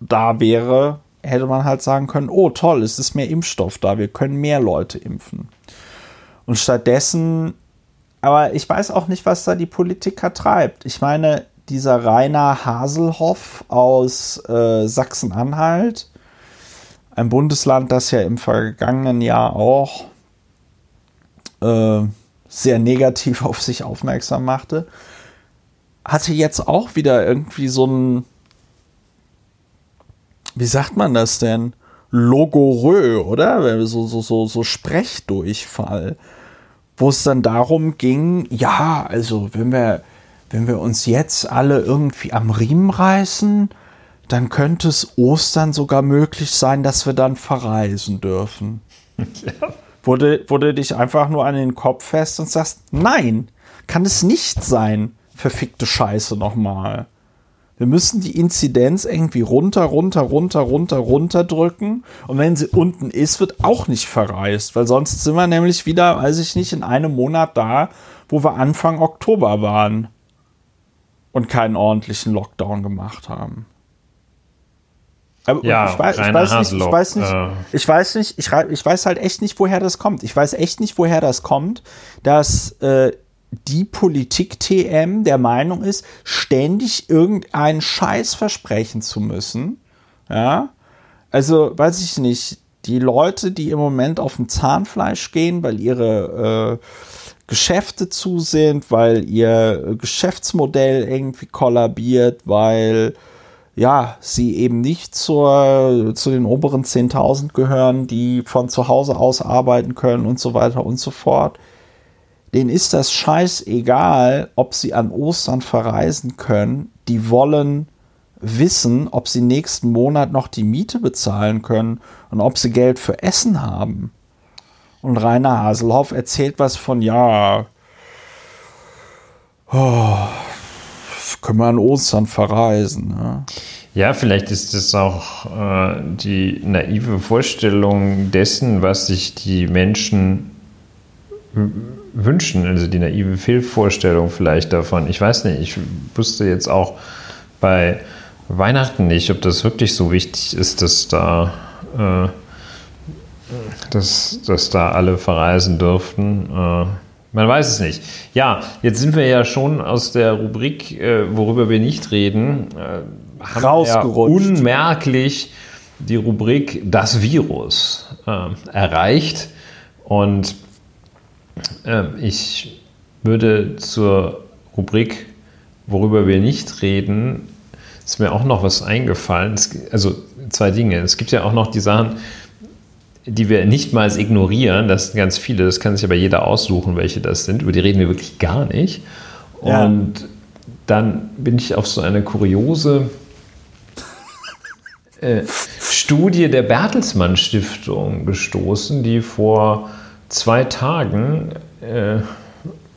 da wäre, hätte man halt sagen können, oh toll, es ist mehr Impfstoff da, wir können mehr Leute impfen. Und stattdessen, aber ich weiß auch nicht, was da die Politiker treibt. Ich meine, dieser Rainer Haselhoff aus äh, Sachsen-Anhalt, ein Bundesland, das ja im vergangenen Jahr auch äh, sehr negativ (laughs) auf sich aufmerksam machte, hatte jetzt auch wieder irgendwie so ein wie sagt man das denn? Logorö, oder? So, so, so, so Sprechdurchfall. Wo es dann darum ging, ja, also wenn wir, wenn wir uns jetzt alle irgendwie am Riemen reißen, dann könnte es Ostern sogar möglich sein, dass wir dann verreisen dürfen. (laughs) Ja. Wurde, wurde dich einfach nur an den Kopf fest und sagst, nein, kann es nicht sein, verfickte Scheiße nochmal. Wir müssen die Inzidenz irgendwie runter, runter, runter, runter, runter drücken. Und wenn sie unten ist, wird auch nicht verreist, weil sonst sind wir nämlich wieder, weiß ich nicht, in einem Monat da, wo wir Anfang Oktober waren und keinen ordentlichen Lockdown gemacht haben. Aber ja, ich, weiß, ich, weiß nicht, ich weiß nicht, äh. ich weiß nicht, ich, ich weiß halt echt nicht, woher das kommt. Ich weiß echt nicht, woher das kommt, dass äh, die Politik-TM der Meinung ist, ständig irgendeinen Scheiß versprechen zu müssen. Ja, also weiß ich nicht, die Leute, die im Moment auf dem Zahnfleisch gehen, weil ihre äh, Geschäfte zu sind, weil ihr Geschäftsmodell irgendwie kollabiert, weil ja, sie eben nicht zur, zu den oberen 10.000 gehören, die von zu Hause aus arbeiten können und so weiter und so fort denen ist das scheißegal, ob sie an Ostern verreisen können. Die wollen wissen, ob sie nächsten Monat noch die Miete bezahlen können und ob sie Geld für Essen haben. Und Rainer Haselhoff erzählt was von, ja, oh, können wir an Ostern verreisen. Ne? Ja, vielleicht ist das auch äh, die naive Vorstellung dessen, was sich die Menschen wünschen, also die naive Fehlvorstellung vielleicht davon. Ich weiß nicht, ich wusste jetzt auch bei Weihnachten nicht, ob das wirklich so wichtig ist, dass da, äh, dass, dass da alle verreisen dürften. Äh, man weiß es nicht. Ja, jetzt sind wir ja schon aus der Rubrik, äh, worüber wir nicht reden, äh, haben ja unmerklich die Rubrik Das Virus äh, erreicht. Und ich würde zur Rubrik, worüber wir nicht reden, ist mir auch noch was eingefallen. also zwei Dinge. Es gibt ja auch noch die Sachen, die wir nicht mal ignorieren. Das sind ganz viele. Das kann sich aber jeder aussuchen, welche das sind. Über die reden wir wirklich gar nicht. Und dann bin ich auf so eine kuriose äh, Studie der Bertelsmann Stiftung gestoßen, die vor zwei Tagen, äh,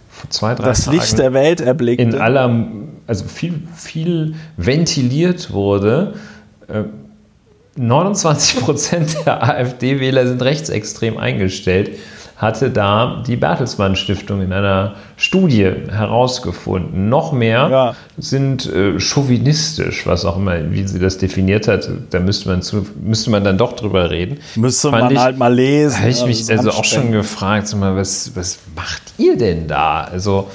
vor zwei, drei das Tagen Licht der Welt erblickte. in aller, also viel, viel ventiliert wurde. Äh, 29 Prozent der (laughs) AfD-Wähler sind rechtsextrem eingestellt hatte da die Bertelsmann Stiftung in einer Studie herausgefunden. Noch mehr Ja. sind äh, chauvinistisch, was auch immer, wie sie das definiert hat. Da müsste man, zu, müsste man dann doch drüber reden. Müsste Fand man ich- halt mal lesen. Habe ich mich ist also auch schon gefragt, mal, was, was macht ihr denn da? Also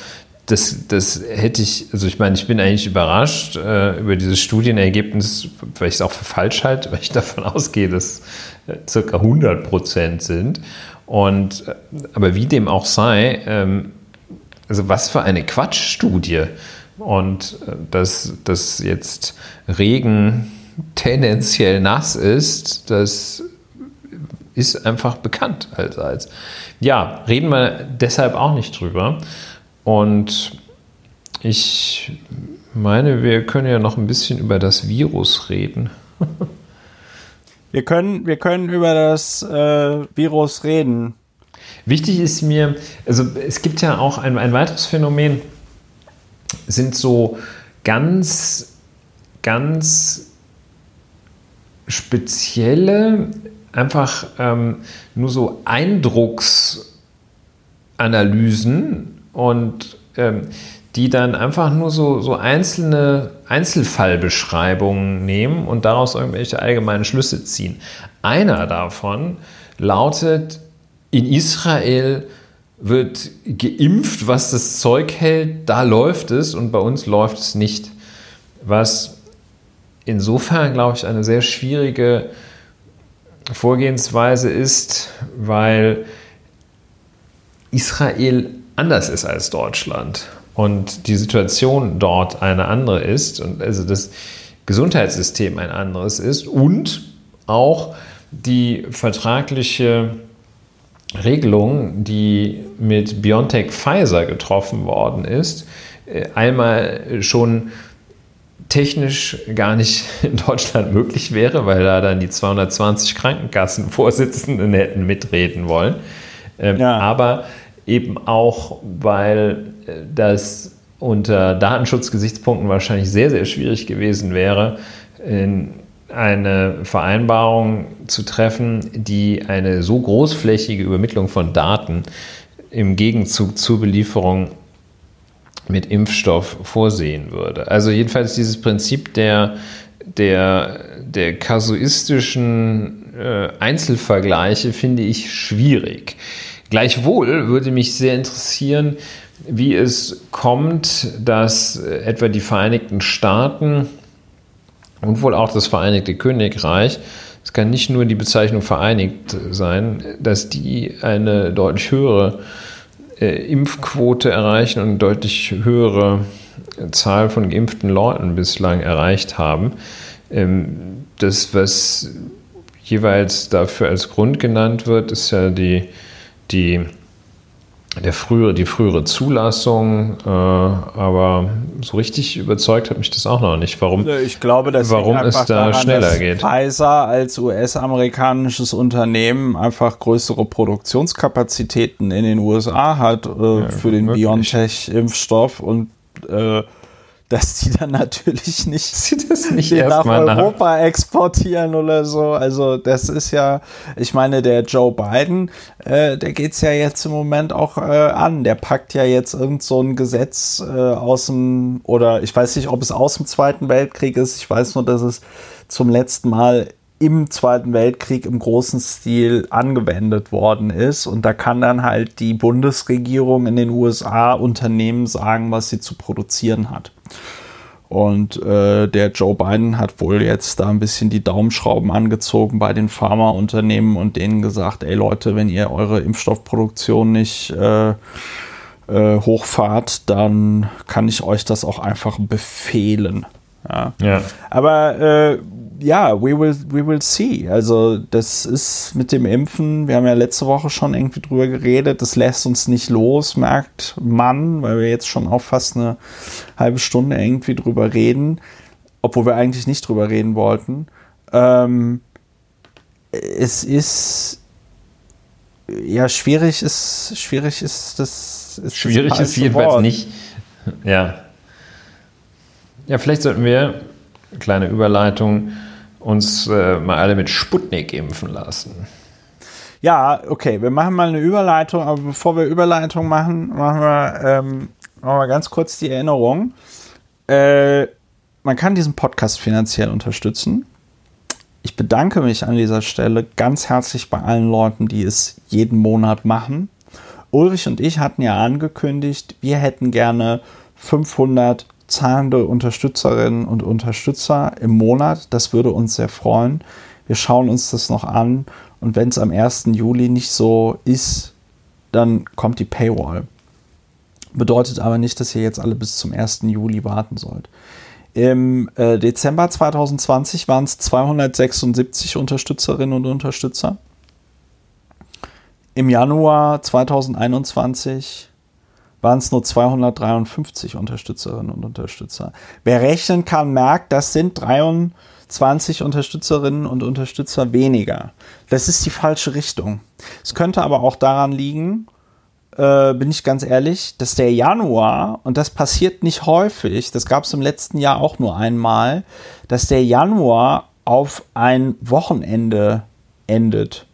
das, das hätte ich, also ich meine, ich bin eigentlich überrascht äh, über dieses Studienergebnis, weil ich es auch für falsch halte, weil ich (laughs) davon ausgehe, dass äh, circa 100 Prozent sind. Und, aber wie dem auch sei, ähm, also was für eine Quatschstudie. Und äh, dass, dass jetzt Regen tendenziell nass ist, das ist einfach bekannt allseits. Ja, reden wir deshalb auch nicht drüber. Und ich meine, wir können ja noch ein bisschen über das Virus reden. (laughs) Wir können, wir können über das äh, Virus reden. Wichtig ist mir, also es gibt ja auch ein, ein weiteres Phänomen, sind so ganz, ganz spezielle, einfach ähm, nur so Eindrucksanalysen und ähm, die dann einfach nur so, so einzelne Einzelfallbeschreibungen nehmen und daraus irgendwelche allgemeinen Schlüsse ziehen. Einer davon lautet, in Israel wird geimpft, was das Zeug hält, da läuft es und bei uns läuft es nicht. Was insofern, glaube ich, eine sehr schwierige Vorgehensweise ist, weil Israel anders ist als Deutschland und die Situation dort eine andere ist und also das Gesundheitssystem ein anderes ist und auch die vertragliche Regelung, die mit BioNTech Pfizer getroffen worden ist, äh, einmal schon technisch gar nicht (laughs) in Deutschland möglich wäre, weil da dann die 220 Krankenkassenvorsitzenden hätten mitreden wollen. Ähm, Ja. Aber eben auch, weil das unter Datenschutzgesichtspunkten wahrscheinlich sehr, sehr schwierig gewesen wäre, in eine Vereinbarung zu treffen, die eine so großflächige Übermittlung von Daten im Gegenzug zur Belieferung mit Impfstoff vorsehen würde. Also jedenfalls dieses Prinzip der, der, der kasuistischen äh, Einzelvergleiche finde ich schwierig. Gleichwohl würde mich sehr interessieren, wie es kommt, dass äh, etwa die Vereinigten Staaten und wohl auch das Vereinigte Königreich, es kann nicht nur die Bezeichnung vereinigt sein, dass die eine deutlich höhere äh, Impfquote erreichen und eine deutlich höhere Zahl von geimpften Leuten bislang erreicht haben. Ähm, das, was jeweils dafür als Grund genannt wird, ist ja die, die, der frühere, die frühere Zulassung, äh, aber so richtig überzeugt hat mich das auch noch nicht. Warum? Ich glaube, dass Warum es da schneller dass geht. Pfizer als US-amerikanisches Unternehmen einfach größere Produktionskapazitäten in den USA hat äh, für den. BioNTech-Impfstoff und äh, dass die dann natürlich nicht Sieht das nicht nach erstmal nach? Europa exportieren oder so. Also das ist ja, ich meine, der Joe Biden, äh, der geht's ja jetzt im Moment auch äh, an. Der packt ja jetzt irgend so ein Gesetz äh, aus dem, oder ich weiß nicht, ob es aus dem Zweiten Weltkrieg ist. Ich weiß nur, dass es zum letzten Mal im Zweiten Weltkrieg im großen Stil angewendet worden ist. Und da kann dann halt die Bundesregierung in den USA Unternehmen sagen, was sie zu produzieren hat. Und äh, der Joe Biden hat wohl jetzt da ein bisschen die Daumenschrauben angezogen bei den Pharmaunternehmen und denen gesagt, ey Leute, wenn ihr eure Impfstoffproduktion nicht äh, äh, hochfahrt, dann kann ich euch das auch einfach befehlen. Ja. Ja. Aber äh, ja, we will, we will see. Also das ist mit dem Impfen, wir haben ja letzte Woche schon irgendwie drüber geredet, das lässt uns nicht los, merkt man, weil wir jetzt schon auch fast eine halbe Stunde irgendwie drüber reden, obwohl wir eigentlich nicht drüber reden wollten. Ähm, es ist ja schwierig ist schwierig ist das ist schwierig das ist jedenfalls Wort. nicht ja ja vielleicht sollten wir kleine Überleitung uns äh, mal alle mit Sputnik impfen lassen. Ja, okay, wir machen mal eine Überleitung, aber bevor wir Überleitung machen, machen wir, ähm, machen wir ganz kurz die Erinnerung. Äh, man kann diesen Podcast finanziell unterstützen. Ich bedanke mich an dieser Stelle ganz herzlich bei allen Leuten, die es jeden Monat machen. Ulrich und ich hatten ja angekündigt, wir hätten gerne 500 zahlende Unterstützerinnen und Unterstützer im Monat. Das würde uns sehr freuen. Wir schauen uns das noch an und wenn es am 1. Juli nicht so ist, dann kommt die Paywall. Bedeutet aber nicht, dass ihr jetzt alle bis zum 1. Juli warten sollt. Im äh, Dezember 2020 waren es 276 Unterstützerinnen und Unterstützer. Im Januar 2021 waren es nur 253 Unterstützerinnen und Unterstützer. Wer rechnen kann, merkt, das sind 23 Unterstützerinnen und Unterstützer weniger. Das ist die falsche Richtung. Es könnte aber auch daran liegen, äh, bin ich ganz ehrlich, dass der Januar, und das passiert nicht häufig, das gab es im letzten Jahr auch nur einmal, dass der Januar auf ein Wochenende endet.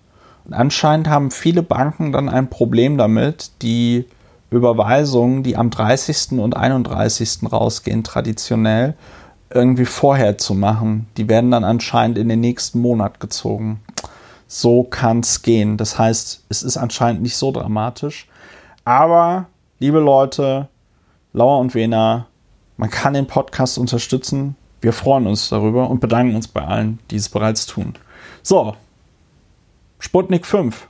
Und anscheinend haben viele Banken dann ein Problem damit, die Überweisungen, die am 30. und 31. rausgehen, traditionell irgendwie vorher zu machen. Die werden dann anscheinend in den nächsten Monat gezogen. So kann es gehen. Das heißt, es ist anscheinend nicht so dramatisch. Aber, liebe Leute, Lauer und Wena, man kann den Podcast unterstützen. Wir freuen uns darüber und bedanken uns bei allen, die es bereits tun. So, Sputnik 5.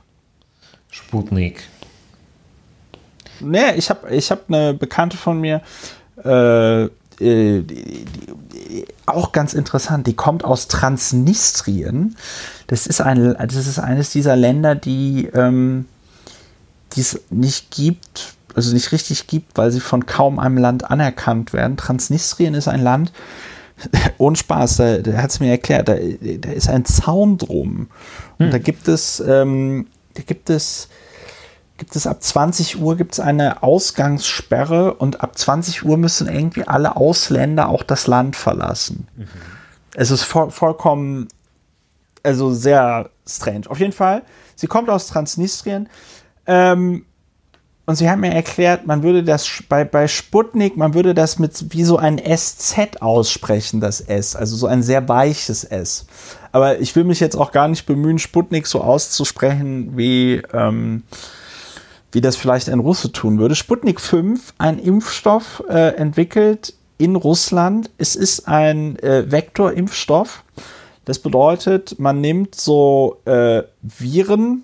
Sputnik nee, ich habe ich hab eine Bekannte von mir, äh, die, die, die, auch ganz interessant, die kommt aus Transnistrien. Das ist, ein, das ist eines dieser Länder, die ähm, es nicht gibt, also nicht richtig gibt, weil sie von kaum einem Land anerkannt werden. Transnistrien ist ein Land, (laughs) ohne Spaß, da, da hat es mir erklärt, da, da, ist ein Zaun drum. Und hm. da gibt es, ähm, da gibt es gibt es ab 20 Uhr gibt es eine Ausgangssperre und ab 20 Uhr müssen irgendwie alle Ausländer auch das Land verlassen. Mhm. Es ist voll, vollkommen, also sehr strange. Auf jeden Fall, sie kommt aus Transnistrien ähm, und sie haben mir erklärt, man würde das bei, bei Sputnik, man würde das mit wie so ein SZ aussprechen, das S, also so ein sehr weiches S. Aber ich will mich jetzt auch gar nicht bemühen, Sputnik so auszusprechen wie ähm, wie das vielleicht ein Russe tun würde. Sputnik 5, ein Impfstoff äh, entwickelt in Russland. Es ist ein äh, Vektorimpfstoff. Das bedeutet, man nimmt so äh, Viren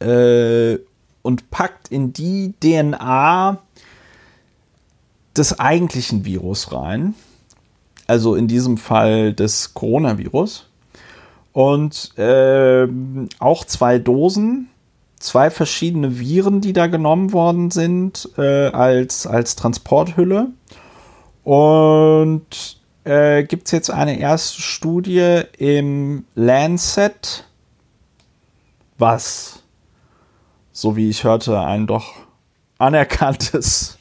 äh, und packt in die DNA des eigentlichen Virus rein. Also in diesem Fall des Coronavirus. Und ähm, auch zwei Dosen zwei verschiedene Viren, die da genommen worden sind äh, als, als Transporthülle. Und äh, gibt es jetzt eine erste Studie im Lancet, was, so wie ich hörte, ein doch anerkanntes,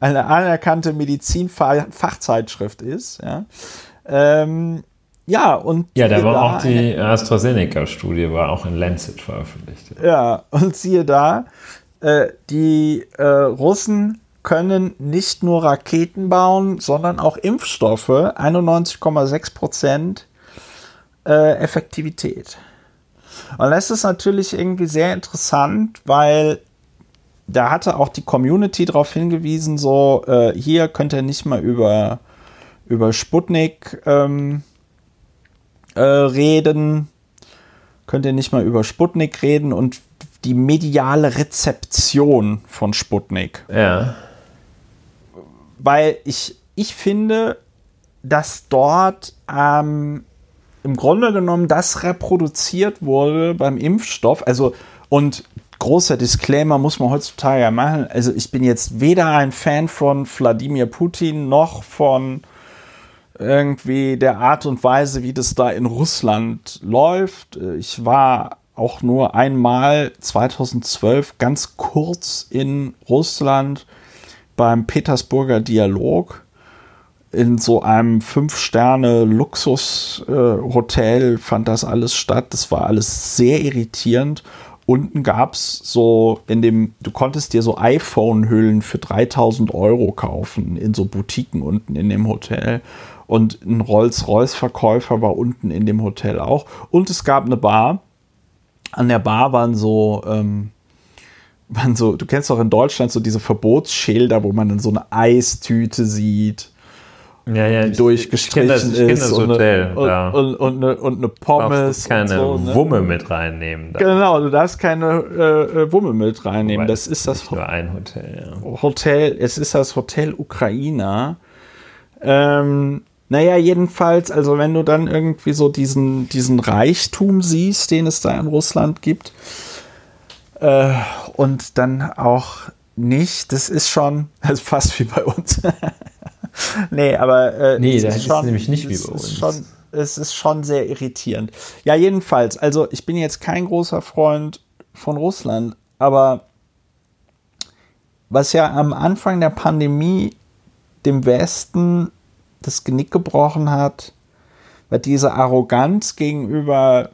eine anerkannte Medizinfachzeitschrift ist. Ja. Ähm, ja, und. Ja, da war da, auch die AstraZeneca-Studie, war auch in Lancet veröffentlicht. Ja, und siehe da, äh, die äh, Russen können nicht nur Raketen bauen, sondern auch Impfstoffe. 91,6 Prozent äh, Effektivität. Und das ist natürlich irgendwie sehr interessant, weil da hatte auch die Community darauf hingewiesen, so äh, hier könnt ihr nicht mal über, über Sputnik ähm, äh, reden, könnt ihr nicht mal über Sputnik reden und die mediale Rezeption von Sputnik. Ja. Weil ich, ich finde, dass dort ähm, im Grunde genommen das reproduziert wurde beim Impfstoff. Also, und großer Disclaimer muss man heutzutage ja machen. Also, ich bin jetzt weder ein Fan von Wladimir Putin noch von irgendwie der Art und Weise, wie das da in Russland läuft. Ich war auch nur einmal 2012 ganz kurz in Russland beim Petersburger Dialog in so einem Fünf-Sterne-Luxus-Hotel fand das alles statt. Das war alles sehr irritierend. Unten gab es so, in dem, du konntest dir so iPhone-Hüllen für 3000 Euro kaufen, in so Boutiquen unten in dem Hotel. Und ein Rolls-Royce-Verkäufer war unten in dem Hotel auch. Und es gab eine Bar. An der Bar waren so, ähm, (laughs) waren so, du kennst doch in Deutschland so diese Verbotsschilder, wo man dann so eine Eistüte sieht ja, ja, die durchgestrichen das, ist. und, Hotel, eine, ja. und, und, und, eine, und eine Pommes. Du keine und so, ne? Wumme mit reinnehmen. Da. Genau, du darfst keine äh, äh, Wumme mit reinnehmen. Wobei das ist das nur ein Hotel, ja. Hotel, es ist das Hotel Ukraina. Ähm, naja, jedenfalls, also wenn du dann irgendwie so diesen, diesen Reichtum siehst, den es da in Russland gibt, äh, und dann auch nicht, das ist schon, (laughs) ist fast wie bei uns. (laughs) nee, aber äh, Nee, das ist ist schon, nämlich nicht wie bei ist uns. Schon, es ist schon sehr irritierend. Ja, jedenfalls, also ich bin jetzt kein großer Freund von Russland, aber was ja am Anfang der Pandemie dem Westen das Genick gebrochen hat, war diese Arroganz gegenüber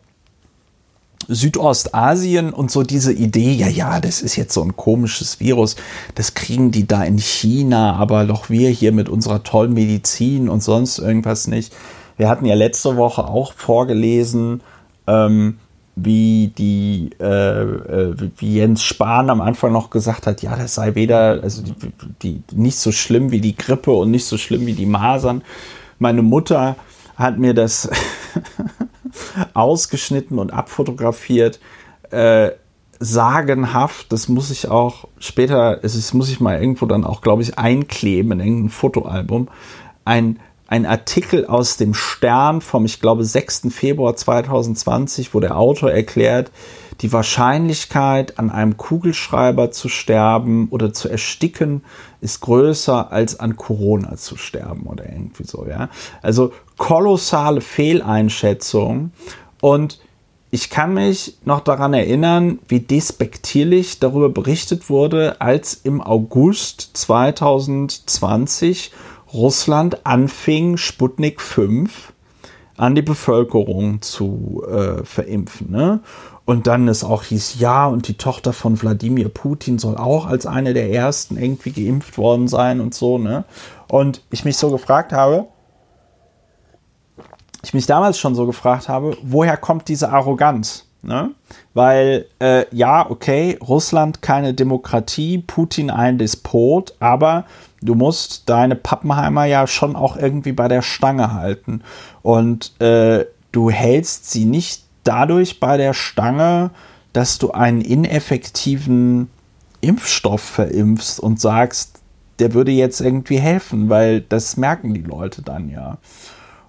Südostasien und so diese Idee, ja, ja, das ist jetzt so ein komisches Virus, das kriegen die da in China, aber doch wir hier mit unserer tollen Medizin und sonst irgendwas nicht. Wir hatten ja letzte Woche auch vorgelesen, ähm, wie die, äh, äh, wie Jens Spahn am Anfang noch gesagt hat, ja, das sei weder, also die, die nicht so schlimm wie die Grippe und nicht so schlimm wie die Masern. Meine Mutter hat mir das (laughs) ausgeschnitten und abfotografiert. Äh, sagenhaft, das muss ich auch später, es ist, muss ich mal irgendwo dann auch, glaube ich, einkleben in irgendein Fotoalbum. Ein, ein Artikel aus dem Stern vom, ich glaube, 6. Februar 2020, wo der Autor erklärt, die Wahrscheinlichkeit, an einem Kugelschreiber zu sterben oder zu ersticken, ist größer als an Corona zu sterben oder irgendwie so, ja. Also kolossale Fehleinschätzung und ich kann mich noch daran erinnern, wie despektierlich darüber berichtet wurde, als im August 2020 Russland anfing, Sputnik 5 an die Bevölkerung zu äh, verimpfen. Ne? Und dann es auch hieß, ja, und die Tochter von Wladimir Putin soll auch als eine der ersten irgendwie geimpft worden sein und so. Ne? Und ich mich so gefragt habe, ich mich damals schon so gefragt habe, woher kommt diese Arroganz? Ne? Weil, äh, ja, okay, Russland keine Demokratie, Putin ein Despot, aber du musst deine Pappenheimer ja schon auch irgendwie bei der Stange halten. Und äh, du hältst sie nicht dadurch bei der Stange, dass du einen ineffektiven Impfstoff verimpfst und sagst, der würde jetzt irgendwie helfen, weil das merken die Leute dann ja.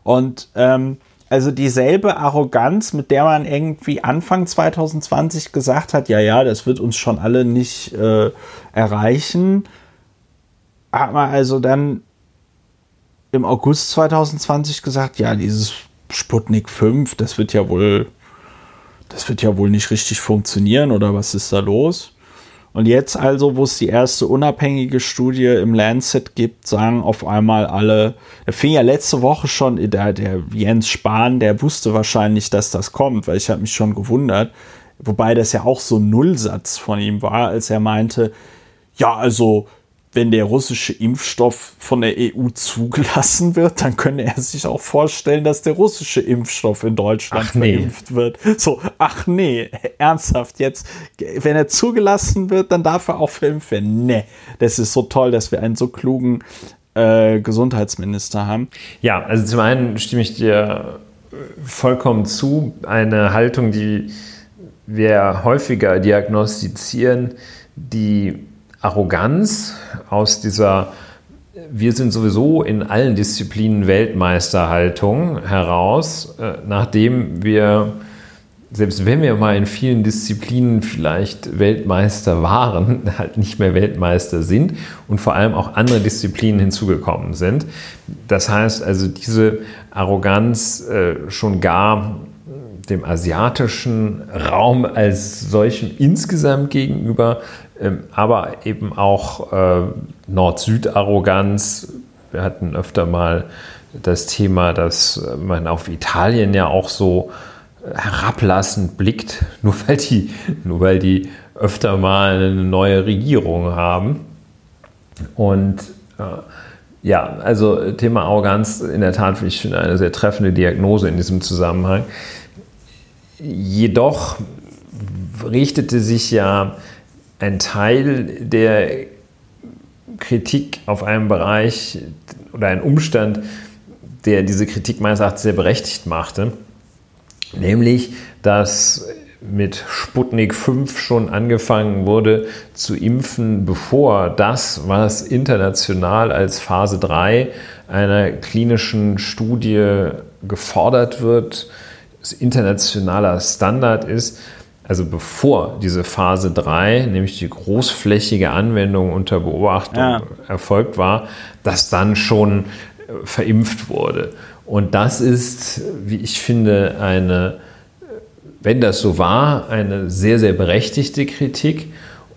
Und ähm, also dieselbe Arroganz, mit der man irgendwie Anfang 2020 gesagt hat, ja, ja, das wird uns schon alle nicht äh, erreichen, hat man also dann im August 2020 gesagt, ja, dieses Sputnik 5, das wird ja wohl, das wird ja wohl nicht richtig funktionieren oder was ist da los? Und jetzt also, wo es die erste unabhängige Studie im Lancet gibt, sagen auf einmal alle, der fing ja letzte Woche schon, der, der Jens Spahn, der wusste wahrscheinlich, dass das kommt, weil ich habe mich schon gewundert, wobei das ja auch so ein Nullsatz von ihm war, als er meinte, ja, also wenn der russische Impfstoff von der EU zugelassen wird, dann könne er sich auch vorstellen, dass der russische Impfstoff in Deutschland Ach nee. verimpft wird. So, ach nee, ernsthaft jetzt, wenn er zugelassen wird, dann darf er auch verimpft werden. Nee, das ist so toll, dass wir einen so klugen äh, Gesundheitsminister haben. Ja, also zum einen stimme ich dir vollkommen zu. Eine Haltung, die wir häufiger diagnostizieren, die Arroganz aus dieser wir sind sowieso in allen Disziplinen Weltmeisterhaltung heraus, äh, nachdem wir, selbst wenn wir mal in vielen Disziplinen vielleicht Weltmeister waren, (laughs) halt nicht mehr Weltmeister sind und vor allem auch andere Disziplinen hinzugekommen sind. Das heißt also, diese Arroganz äh, schon gar dem asiatischen Raum als solchem insgesamt gegenüber aber eben auch äh, Nord-Süd-Arroganz. Wir hatten öfter mal das Thema, dass man auf Italien ja auch so herablassend blickt, (laughs) nur weil die, nur weil die öfter mal eine neue Regierung haben. Und äh, ja, also Thema Arroganz in der Tat, ich finde, eine sehr treffende Diagnose in diesem Zusammenhang. Jedoch richtete sich ja ein Teil der Kritik auf einem Bereich oder ein Umstand, der diese Kritik meines Erachtens sehr berechtigt machte, nämlich, dass mit Sputnik 5 schon angefangen wurde zu impfen, bevor das, was international als Phase 3 einer klinischen Studie gefordert wird, internationaler Standard ist, also bevor diese Phase 3, nämlich die großflächige Anwendung unter Beobachtung ja. erfolgt war, dass dann schon äh, verimpft wurde. Und das ist, wie ich finde, eine, wenn das so war, eine sehr, sehr berechtigte Kritik.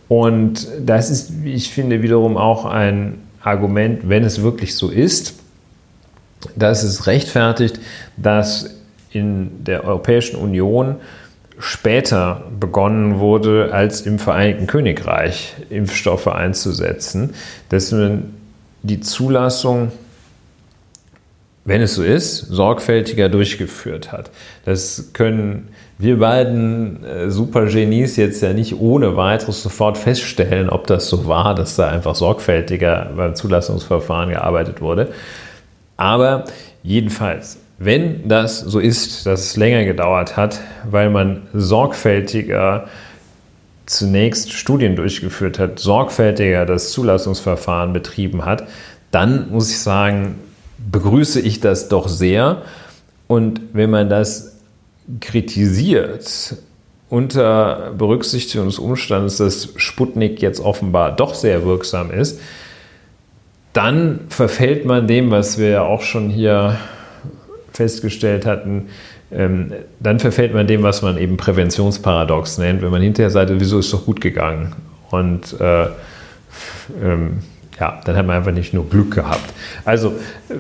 Und das ist, wie ich finde, wiederum auch ein Argument, wenn es wirklich so ist, dass es rechtfertigt, dass in der Europäischen Union später begonnen wurde, als im Vereinigten Königreich Impfstoffe einzusetzen, dass man die Zulassung, wenn es so ist, sorgfältiger durchgeführt hat. Das können wir beiden äh, Supergenies jetzt ja nicht ohne weiteres sofort feststellen, ob das so war, dass da einfach sorgfältiger beim Zulassungsverfahren gearbeitet wurde. Aber jedenfalls, wenn das so ist, dass es länger gedauert hat, weil man sorgfältiger zunächst Studien durchgeführt hat, sorgfältiger das Zulassungsverfahren betrieben hat, dann muss ich sagen, begrüße ich das doch sehr. Und wenn man das kritisiert unter Berücksichtigung des Umstandes, dass Sputnik jetzt offenbar doch sehr wirksam ist, dann verfällt man dem, was wir ja auch schon hier festgestellt hatten, ähm, dann verfällt man dem, was man eben Präventionsparadox nennt, wenn man hinterher sagt, wieso ist es doch gut gegangen. Und äh, ähm, ja, dann hat man einfach nicht nur Glück gehabt. Also äh,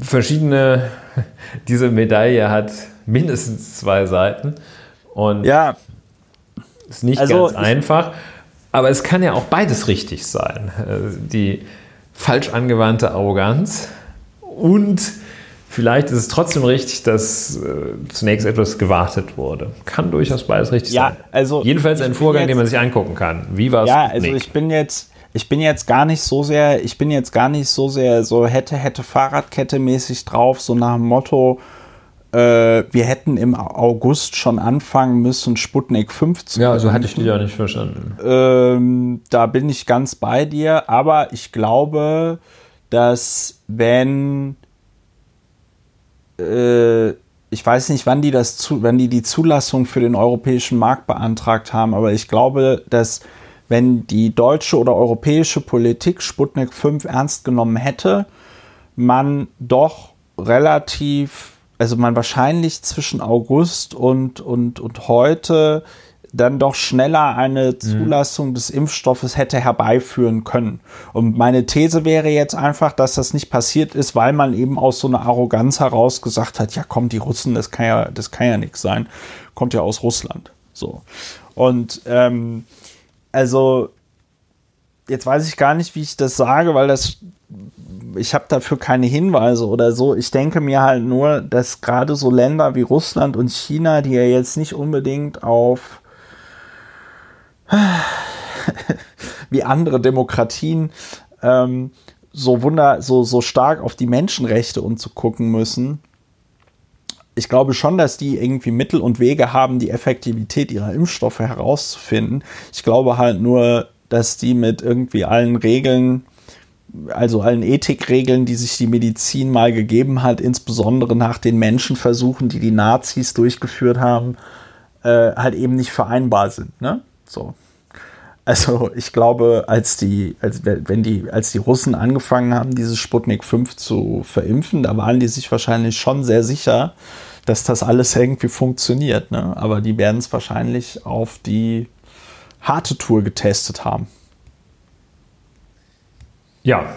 verschiedene, (laughs) diese Medaille hat mindestens zwei Seiten und ja. ist nicht also, ganz einfach, aber es kann ja auch beides richtig sein. Äh, die falsch angewandte Arroganz und Vielleicht ist es trotzdem richtig, dass äh, zunächst etwas gewartet wurde. Kann durchaus beides richtig ja, sein. Also Jedenfalls ein Vorgang, jetzt, den man sich angucken kann. Wie war es? Ja, also ich bin jetzt, ich bin jetzt gar nicht so sehr, ich bin jetzt gar nicht so sehr so hätte, hätte Fahrradkette mäßig drauf, so nach dem Motto, äh, wir hätten im August schon anfangen müssen, Sputnik 5 zu Ja, so hatte ich die ja nicht verstanden. Ähm, da bin ich ganz bei dir, aber ich glaube, dass wenn äh, ich weiß nicht, wann die das zu, wann die die Zulassung für den europäischen Markt beantragt haben, aber ich glaube, dass wenn die deutsche oder europäische Politik Sputnik 5 ernst genommen hätte, man doch relativ, also man wahrscheinlich zwischen August und, und, und heute dann doch schneller eine mhm. Zulassung mhm. des Impfstoffes hätte herbeiführen können. Und meine These wäre jetzt einfach, dass das nicht passiert ist, weil man eben aus so einer Arroganz heraus gesagt hat, ja komm, die Russen, das kann ja, das kann ja nichts sein. Kommt ja aus Russland. So. Und ähm, also jetzt weiß ich gar nicht, wie ich das sage, weil das ich habe dafür keine Hinweise oder so. Ich denke mir halt nur, dass gerade so Länder wie Russland und China, die ja jetzt nicht unbedingt auf (sighs) wie andere Demokratien ähm, so wunder, so, so stark auf die Menschenrechte und zu gucken müssen. Ich glaube schon, dass die irgendwie Mittel und Wege haben, die Effektivität ihrer Impfstoffe herauszufinden. Ich glaube halt nur, dass die mit irgendwie allen Regeln also allen Ethikregeln, die sich die Medizin mal gegeben hat, insbesondere nach den Menschenversuchen, die die Nazis durchgeführt haben, äh, halt eben nicht vereinbar sind. Ne? So. Also ich glaube, als die, als wenn die, als die Russen angefangen haben, dieses Sputnik 5 zu verimpfen, da waren die sich wahrscheinlich schon sehr sicher, dass das alles irgendwie funktioniert. Ne? Aber die werden es wahrscheinlich auf die harte Tour getestet haben. Ja.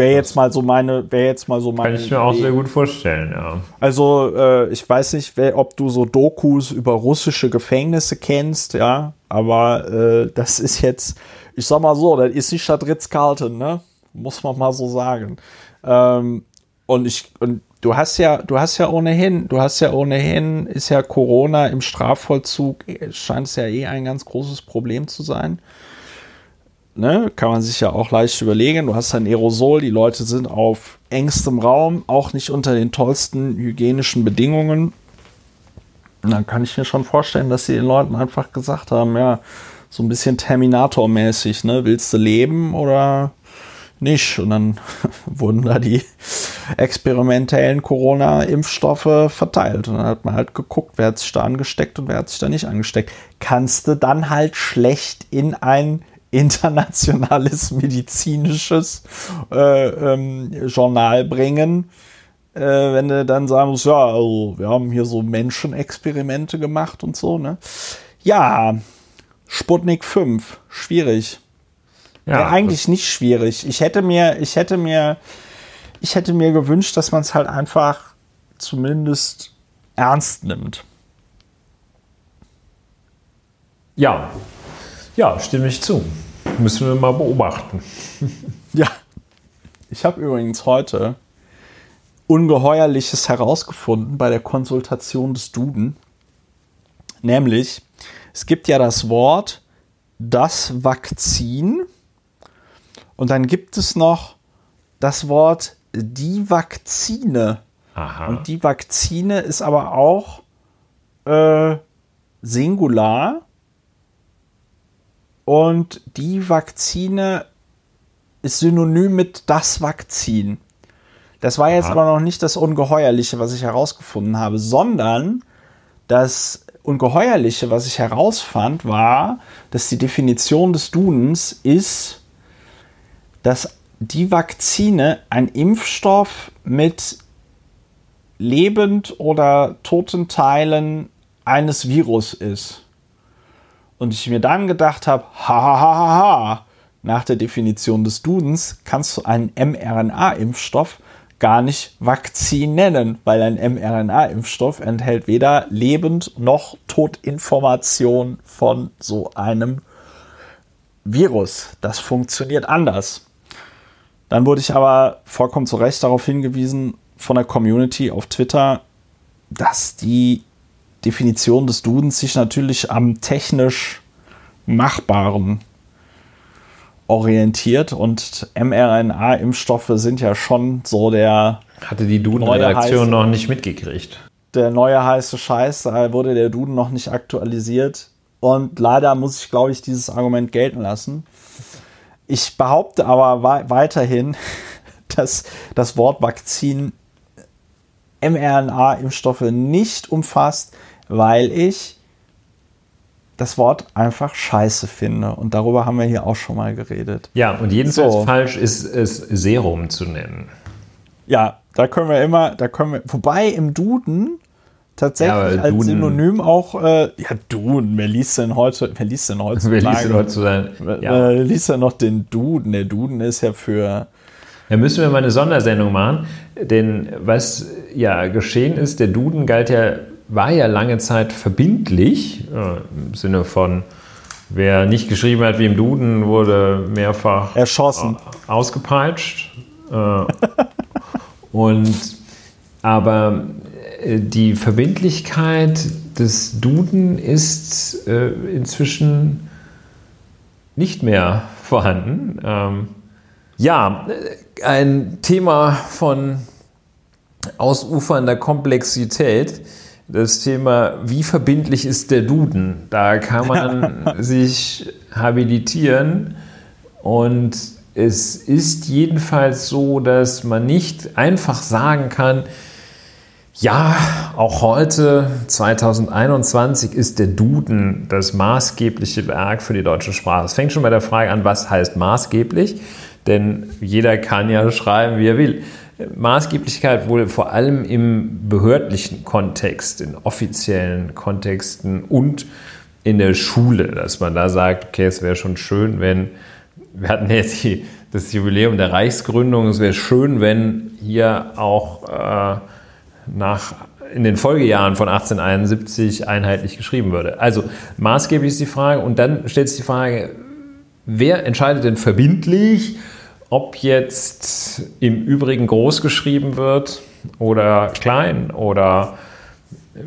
Wäre jetzt mal so meine, wäre jetzt mal so meine. Kann ich mir auch sehr gut vorstellen, ja. Also, äh, ich weiß nicht, wer, ob du so Dokus über russische Gefängnisse kennst, ja, aber äh, das ist jetzt, ich sag mal so, das ist nicht das Ritz-Carlton, ne? Muss man mal so sagen. Ähm, und ich, und du hast ja, du hast ja ohnehin, du hast ja ohnehin, ist ja Corona im Strafvollzug, scheint es ja eh ein ganz großes Problem zu sein ne, kann man sich ja auch leicht überlegen. Du hast ein Aerosol, die Leute sind auf engstem Raum, auch nicht unter den tollsten hygienischen Bedingungen. Und dann kann ich mir schon vorstellen, dass sie den Leuten einfach gesagt haben, ja, so ein bisschen Terminator-mäßig, ne, willst du leben oder nicht? Und dann (laughs) wurden da die experimentellen Corona-Impfstoffe verteilt. Und dann hat man halt geguckt, wer hat sich da angesteckt und wer hat sich da nicht angesteckt. Kannst du dann halt schlecht in ein internationales medizinisches äh, ähm, Journal bringen, äh, wenn du dann sagen musst, ja, also wir haben hier so Menschenexperimente gemacht und so, ne? Ja, Sputnik 5, schwierig. Ja, ja eigentlich nicht schwierig. Ich hätte mir, ich hätte mir, ich hätte mir gewünscht, dass man es halt einfach zumindest ernst nimmt. Ja, ja, stimme ich zu. Müssen wir mal beobachten. (laughs) ja. Ich habe übrigens heute Ungeheuerliches herausgefunden bei der Konsultation des Duden. Nämlich, es gibt ja das Wort das Vakzin und dann gibt es noch das Wort die Vakzine. Aha. Und die Vakzine ist aber auch äh, Singular und die Vakzine ist synonym mit das Vakzin. Das war jetzt Aha. aber noch nicht das Ungeheuerliche, was ich herausgefunden habe, sondern das Ungeheuerliche, was ich herausfand, war, dass die Definition des Dudens ist, dass die Vakzine ein Impfstoff mit lebend oder toten Teilen eines Virus ist. Und ich mir dann gedacht habe, ha, nach der Definition des Dudens kannst du einen mRNA-Impfstoff gar nicht Vakzin nennen, weil ein mRNA-Impfstoff enthält weder Lebend- noch Todinformation von so einem Virus. Das funktioniert anders. Dann wurde ich aber vollkommen zu Recht darauf hingewiesen von der Community auf Twitter, dass die Definition des Dudens sich natürlich am technisch Machbaren orientiert und mRNA-Impfstoffe sind ja schon so der. Hatte die Duden-Redaktion noch nicht mitgekriegt. Der neue heiße Scheiß, da wurde der Duden noch nicht aktualisiert. Und leider muss ich, glaube ich, dieses Argument gelten lassen. Ich behaupte aber weiterhin, (laughs) dass das Wort Vakzin mRNA-Impfstoffe nicht umfasst, weil ich das Wort einfach scheiße finde. Und darüber haben wir hier auch schon mal geredet. Ja, und jedenfalls so. falsch ist es Serum zu nennen. Ja, da können wir immer, da können wir, wobei im Duden tatsächlich ja, als Duden, Synonym auch, äh, ja, Duden, wer liest denn heute, wer liest denn heute (laughs) wer liest denn heutzutage? Ja. Wer liest denn noch den Duden? Der Duden ist ja für da müssen wir mal eine Sondersendung machen, denn was ja geschehen ist, der Duden galt ja war ja lange Zeit verbindlich, äh, im Sinne von, wer nicht geschrieben hat wie im Duden, wurde mehrfach erschossen, ausgepeitscht. Äh, (laughs) und aber äh, die Verbindlichkeit des Duden ist inzwischen nicht mehr vorhanden. Ähm, ja, ein Thema von ausufernder Komplexität das Thema, wie verbindlich ist der Duden? Da kann man (laughs) sich habilitieren und es ist jedenfalls so, dass man nicht einfach sagen kann, ja, auch heute, 2021, ist der Duden das maßgebliche Werk für die deutsche Sprache. Es fängt schon bei der Frage an, was heißt maßgeblich? Denn jeder kann ja schreiben, wie er will. Maßgeblichkeit wohl vor allem im behördlichen Kontext, in offiziellen Kontexten und in der Schule, dass man da sagt, okay, es wäre schon schön, wenn, wir hatten jetzt die, das Jubiläum der Reichsgründung, es wäre schön, wenn hier auch äh, nach, in den Folgejahren von 1871 einheitlich geschrieben würde. Also maßgeblich ist die Frage und dann stellt sich die Frage, wer entscheidet denn verbindlich, ob jetzt im Übrigen groß geschrieben wird oder klein oder äh,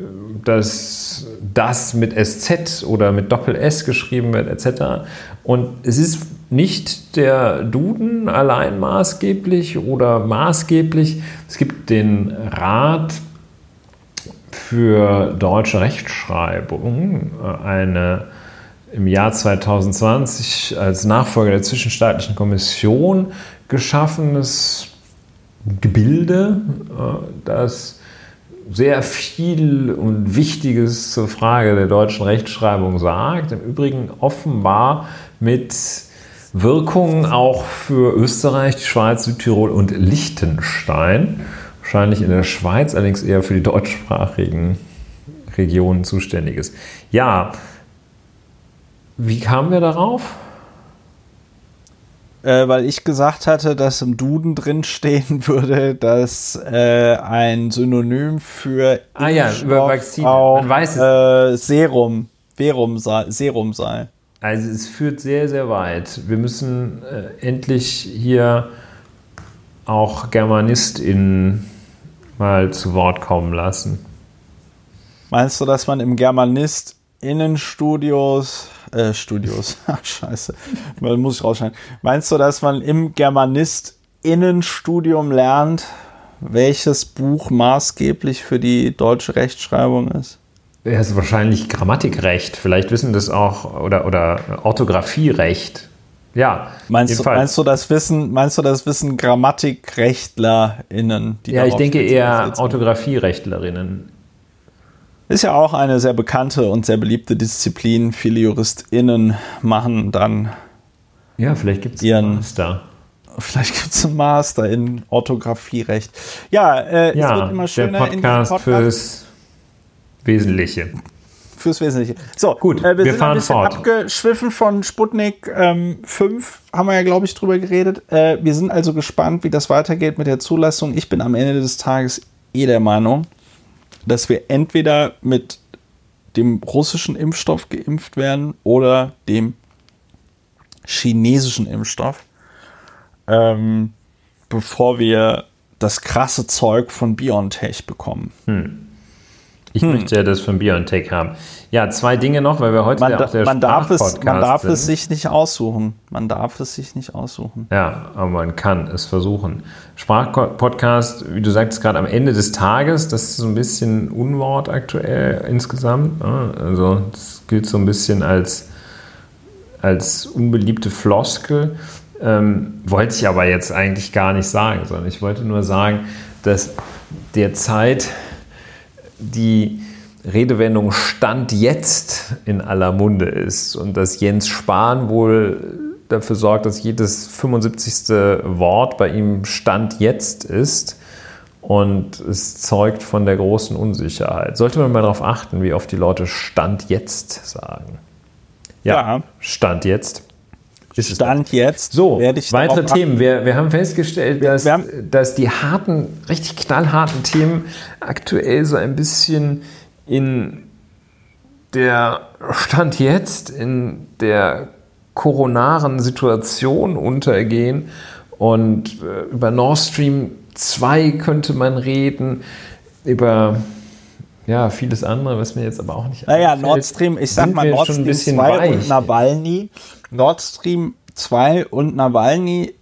dass das mit SZ oder mit Doppel-S geschrieben wird, etc. Und es ist nicht der Duden allein maßgeblich oder maßgeblich. Es gibt den Rat für deutsche Rechtschreibung, äh, eine im Jahr 2020 als Nachfolger der Zwischenstaatlichen Kommission geschaffenes Gebilde, äh, das sehr viel und Wichtiges zur Frage der deutschen Rechtschreibung sagt. Im Übrigen offenbar mit Wirkungen auch für Österreich, die Schweiz, Südtirol und Liechtenstein. Wahrscheinlich in der Schweiz allerdings eher für die deutschsprachigen Regionen zuständig ist. Ja, wie kamen wir darauf? Äh, weil ich gesagt hatte, dass im Duden drin stehen (laughs) würde, dass äh, ein Synonym für ah, ja, über Vakzine. auch Man weiß es. Äh, Serum, Verum sei, Serum sei. Also es führt sehr, sehr weit. Wir müssen äh, endlich hier auch GermanistInnen mal zu Wort kommen lassen. Meinst du, dass man im GermanistInnenstudios äh, Studios. (laughs) Ach, scheiße. Man muss ich rausschneiden. Meinst du, dass man im Germanist-Innenstudium lernt, welches Buch maßgeblich für die deutsche Rechtschreibung ist? Ja, ist wahrscheinlich Grammatikrecht. Vielleicht wissen das auch oder, oder Orthographierecht. Ja. Meinst du, meinst du das Wissen, meinst du das Wissen GrammatikrechtlerInnen? ja, ich denke eher Orthografierechtlerinnen. Ist ja auch eine sehr bekannte und sehr beliebte Disziplin. Viele JuristInnen machen dann. Ja, vielleicht gibt es einen Master. Vielleicht gibt es einen Master in Orthographierecht. Ja, äh, ja, es wird immer schöner der Podcast, in Podcast fürs Wesentliche. Fürs Wesentliche. So, gut, äh, wir, wir fahren fort. abgeschwiffen von Sputnik ähm, 5, haben wir ja, glaube ich, drüber geredet. Äh, wir sind also gespannt, wie das weitergeht mit der Zulassung. Ich bin am Ende des Tages eh der Meinung, dass wir entweder mit dem russischen Impfstoff geimpft werden oder dem chinesischen Impfstoff, ähm, bevor wir das krasse Zeug von BioNTech bekommen. Hm. Ich hm. möchte ja das von BioNTech haben. Ja, zwei Dinge noch, weil wir heute man, ja auch der man darf es, Man darf sind. es sich nicht aussuchen. Man darf es sich nicht aussuchen. Ja, aber man kann es versuchen. Sprachpodcast, wie du sagtest gerade am Ende des Tages, das ist so ein bisschen Unwort aktuell insgesamt. Ne? Also das gilt so ein bisschen als, als unbeliebte Floskel. Ähm, wollte ich aber jetzt eigentlich gar nicht sagen, sondern ich wollte nur sagen, dass derzeit die Redewendung Stand jetzt in aller Munde ist und dass Jens Spahn wohl dafür sorgt, dass jedes 75. Wort bei ihm Stand jetzt ist. Und es zeugt von der großen Unsicherheit. Sollte man mal darauf achten, wie oft die Leute Stand jetzt sagen. Ja, ja. Stand jetzt. Stand jetzt. So, weitere Themen. Wir, wir haben festgestellt, dass, haben dass die harten, richtig knallharten Themen aktuell so ein bisschen in der Stand jetzt, in der koronaren Situation untergehen. Und äh, über Nord Stream 2 könnte man reden, über ja, vieles andere, was mir jetzt aber auch nicht Naja, Nord Stream, ich sag mal Nord Stream 2 weich. und Nawalny. Nord Stream 2 und Nawalny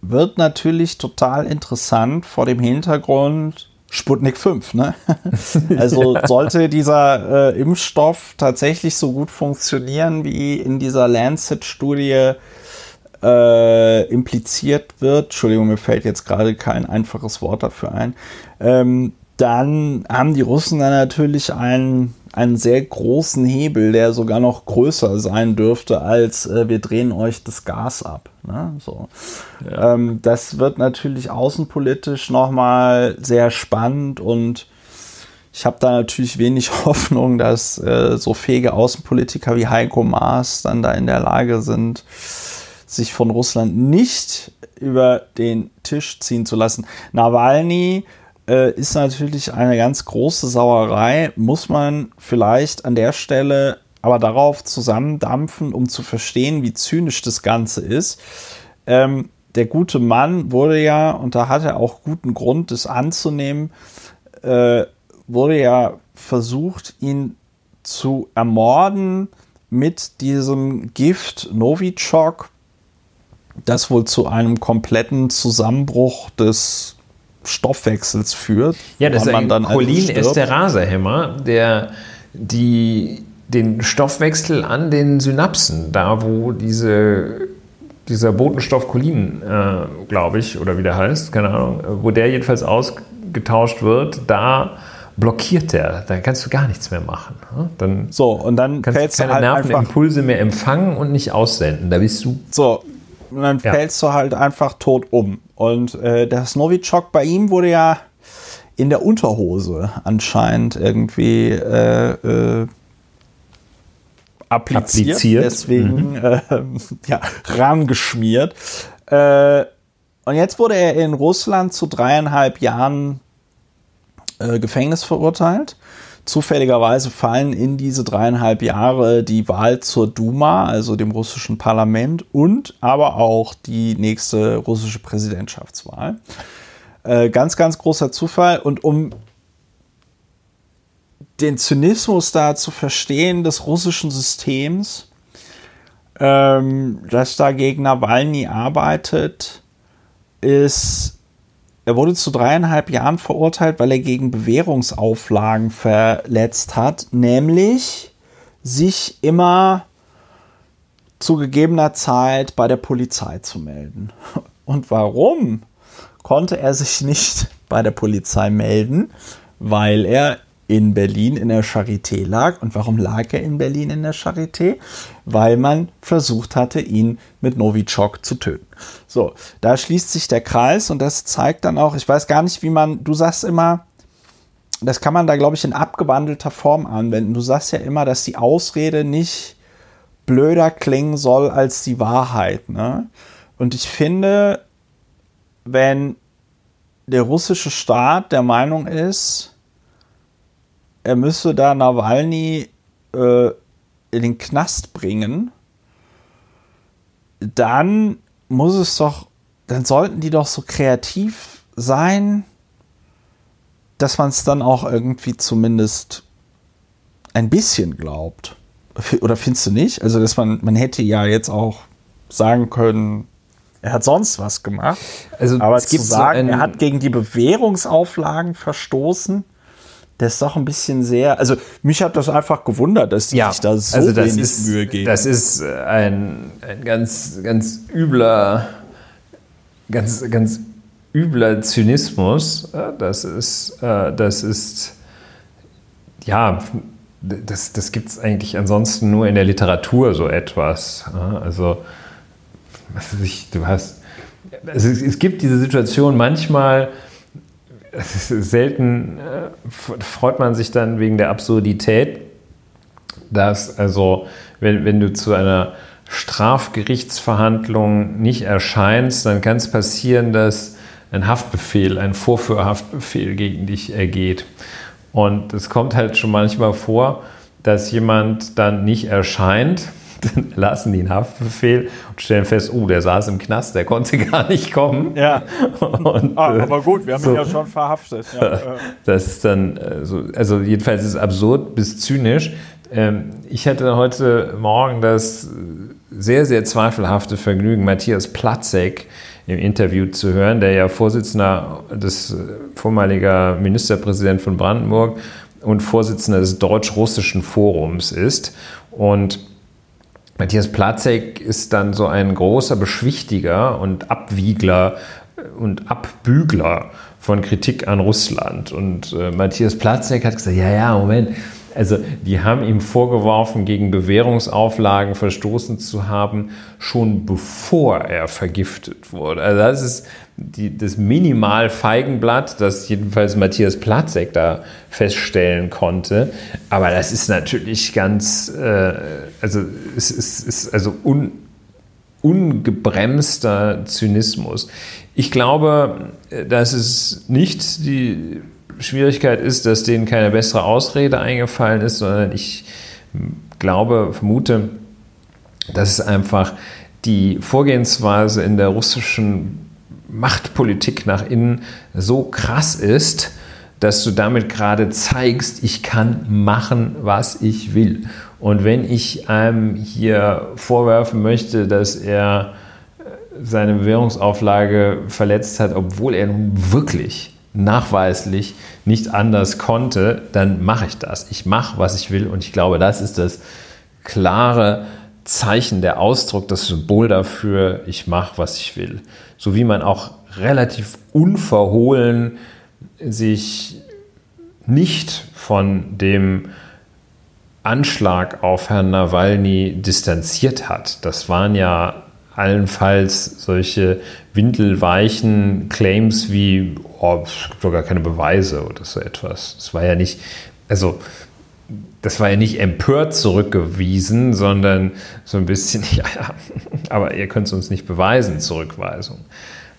wird natürlich total interessant vor dem Hintergrund Sputnik 5. Ne? (laughs) Also sollte dieser äh, Impfstoff tatsächlich so gut funktionieren wie in dieser Lancet-Studie äh, impliziert wird, Entschuldigung, mir fällt jetzt gerade kein einfaches Wort dafür ein, ähm, dann haben die Russen dann natürlich einen, einen sehr großen Hebel, der sogar noch größer sein dürfte, als äh, wir drehen euch das Gas ab. Ne? So. Ja. Ähm, das wird natürlich außenpolitisch nochmal sehr spannend und ich habe da natürlich wenig (laughs) Hoffnung, dass äh, so fähige Außenpolitiker wie Heiko Maas dann da in der Lage sind, sich von Russland nicht über den Tisch ziehen zu lassen. Nawalny äh, ist natürlich eine ganz große Sauerei, muss man vielleicht an der Stelle aber darauf zusammendampfen, um zu verstehen, wie zynisch das Ganze ist. Ähm, der gute Mann wurde ja, und da hat er auch guten Grund, das anzunehmen, äh, wurde ja versucht, ihn zu ermorden mit diesem Gift Novichok, das wohl zu einem kompletten Zusammenbruch des Stoffwechsels führt. Ja, das ist man dann Cholin ist der Raserhämmer, der die, den Stoffwechsel an den Synapsen, da wo diese, dieser Botenstoff Cholin, äh, glaube ich, oder wie der heißt, keine Ahnung, wo der jedenfalls ausgetauscht wird, da blockiert der. Da kannst du gar nichts mehr machen. Ne? Dann so, und dann kannst du keine halt Nervenimpulse mehr empfangen und nicht aussenden. Da bist du. So, und dann ja. fällst du halt einfach tot um. Und äh, das Novichok bei ihm wurde ja in der Unterhose anscheinend irgendwie äh, äh, appliziert, appliziert. deswegen mhm. äh, (laughs) ja, rangeschmiert. Äh, und jetzt wurde er in Russland zu dreieinhalb Jahren äh, Gefängnis verurteilt. Zufälligerweise fallen in diese dreieinhalb Jahre die Wahl zur Duma, also dem russischen Parlament, und aber auch die nächste russische Präsidentschaftswahl. Äh, ganz, ganz großer Zufall. Und um den Zynismus da zu verstehen des russischen Systems, ähm, das da gegen Nawalny arbeitet, ist er wurde zu dreieinhalb Jahren verurteilt, weil er gegen Bewährungsauflagen verletzt hat, nämlich sich immer zu gegebener Zeit bei der Polizei zu melden. (laughs) Und warum konnte er sich nicht bei der Polizei melden? Weil er in Berlin in der Charité lag. Und warum lag er in Berlin in der Charité? Weil man versucht hatte, ihn mit Novichok zu töten. So, da schließt sich der Kreis und das zeigt dann auch, ich weiß gar nicht, wie man, du sagst immer, das kann man da, glaube ich, in abgewandelter Form anwenden. Du sagst ja immer, dass die Ausrede nicht blöder klingen soll als die Wahrheit. Ne? Und ich finde, wenn der russische Staat der Meinung ist, er müsse da Nawalny äh, in den Knast bringen, dann muss es doch, dann sollten die doch so kreativ sein, dass man es dann auch irgendwie zumindest ein bisschen glaubt. Oder findest du nicht? Also, dass man, man hätte ja jetzt auch sagen können, er hat sonst was gemacht. Also, aber es gibt zu sagen, so er hat gegen die Bewährungsauflagen verstoßen, das ist doch ein bisschen sehr. Also mich hat das einfach gewundert, dass die ja, sich da so also wenig ist, Mühe geben. Das ist äh, ein, ein ganz, ganz übler, ganz, ganz übler Zynismus. Das ist, äh, das ist, ja, das, das gibt es eigentlich ansonsten nur in der Literatur so etwas. Also, du hast, also es gibt diese Situation manchmal (laughs) selten äh, freut man sich dann wegen der Absurdität, dass also, wenn, wenn du zu einer Strafgerichtsverhandlung nicht erscheinst, dann kann es passieren, dass ein Haftbefehl, ein Vorführhaftbefehl gegen dich ergeht. Und es kommt halt schon manchmal vor, dass jemand dann nicht erscheint dann (laughs) lassen die einen Haftbefehl und stellen fest, oh, der saß im Knast, der konnte (laughs) gar nicht kommen. Ja. Und, ah, äh, aber gut, wir haben so, ihn ja schon verhaftet. Ja. (laughs) Das ist dann, äh, so, also jedenfalls ist es absurd bis zynisch. Ähm, ich hatte heute Morgen das sehr, sehr zweifelhafte Vergnügen, Matthias Platzek im Interview zu hören, der ja Vorsitzender des äh, vormaliger Ministerpräsident von Brandenburg und Vorsitzender des Deutsch-Russischen Forums ist. Und Matthias Platzek ist dann so ein großer Beschwichtiger und Abwiegler und Abbügler von Kritik an Russland. Und äh, Matthias Platzek hat gesagt, ja, ja, Moment, also die haben ihm vorgeworfen, gegen Bewährungsauflagen verstoßen zu haben, schon bevor er vergiftet wurde. Also das ist die, das Minimal-Feigenblatt, das jedenfalls Matthias Platzek da feststellen konnte. Aber das ist natürlich ganz, äh, also es ist, ist also un, ungebremster Zynismus. Ich glaube, dass es nicht die Schwierigkeit ist, dass denen keine bessere Ausrede eingefallen ist, sondern ich glaube, vermute, dass es einfach die Vorgehensweise in der russischen Machtpolitik nach innen so krass ist, dass du damit gerade zeigst, ich kann machen, was ich will. Und wenn ich einem hier vorwerfen möchte, dass er seine Bewährungsauflage verletzt hat, obwohl er nun wirklich nachweislich nicht anders konnte, dann mache ich das. Ich mache, was ich will und ich glaube, das ist das klare Zeichen, der Ausdruck, das Symbol dafür, ich mache, was ich will. So wie man auch relativ unverhohlen sich nicht von dem Anschlag auf Herrn Nawalny distanziert hat. Das waren ja allenfalls solche windelweichen Claims wie, oh, es gibt doch gar keine Beweise oder so etwas. Das war ja nicht, also das war ja nicht empört zurückgewiesen, sondern so ein bisschen, ja, (laughs) ja, aber ihr könnt es uns nicht beweisen, Zurückweisung.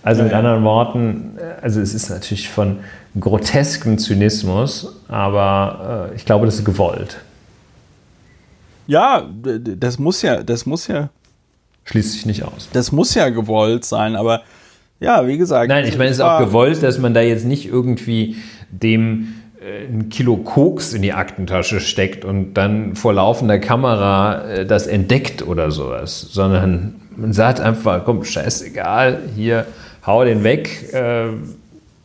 Also mit anderen Worten, also es ist natürlich von groteskem Zynismus, aber äh, ich glaube, das ist gewollt. Ja, das muss ja, das muss ja Schließt sich nicht aus. Das muss ja gewollt sein, aber ja, wie gesagt. Nein, ich meine, es ist auch gewollt, dass man da jetzt nicht irgendwie dem äh, ein Kilo Koks in die Aktentasche steckt und dann vor laufender Kamera äh, das entdeckt oder sowas, sondern man sagt einfach, komm, scheißegal, hier, hau den weg. Äh,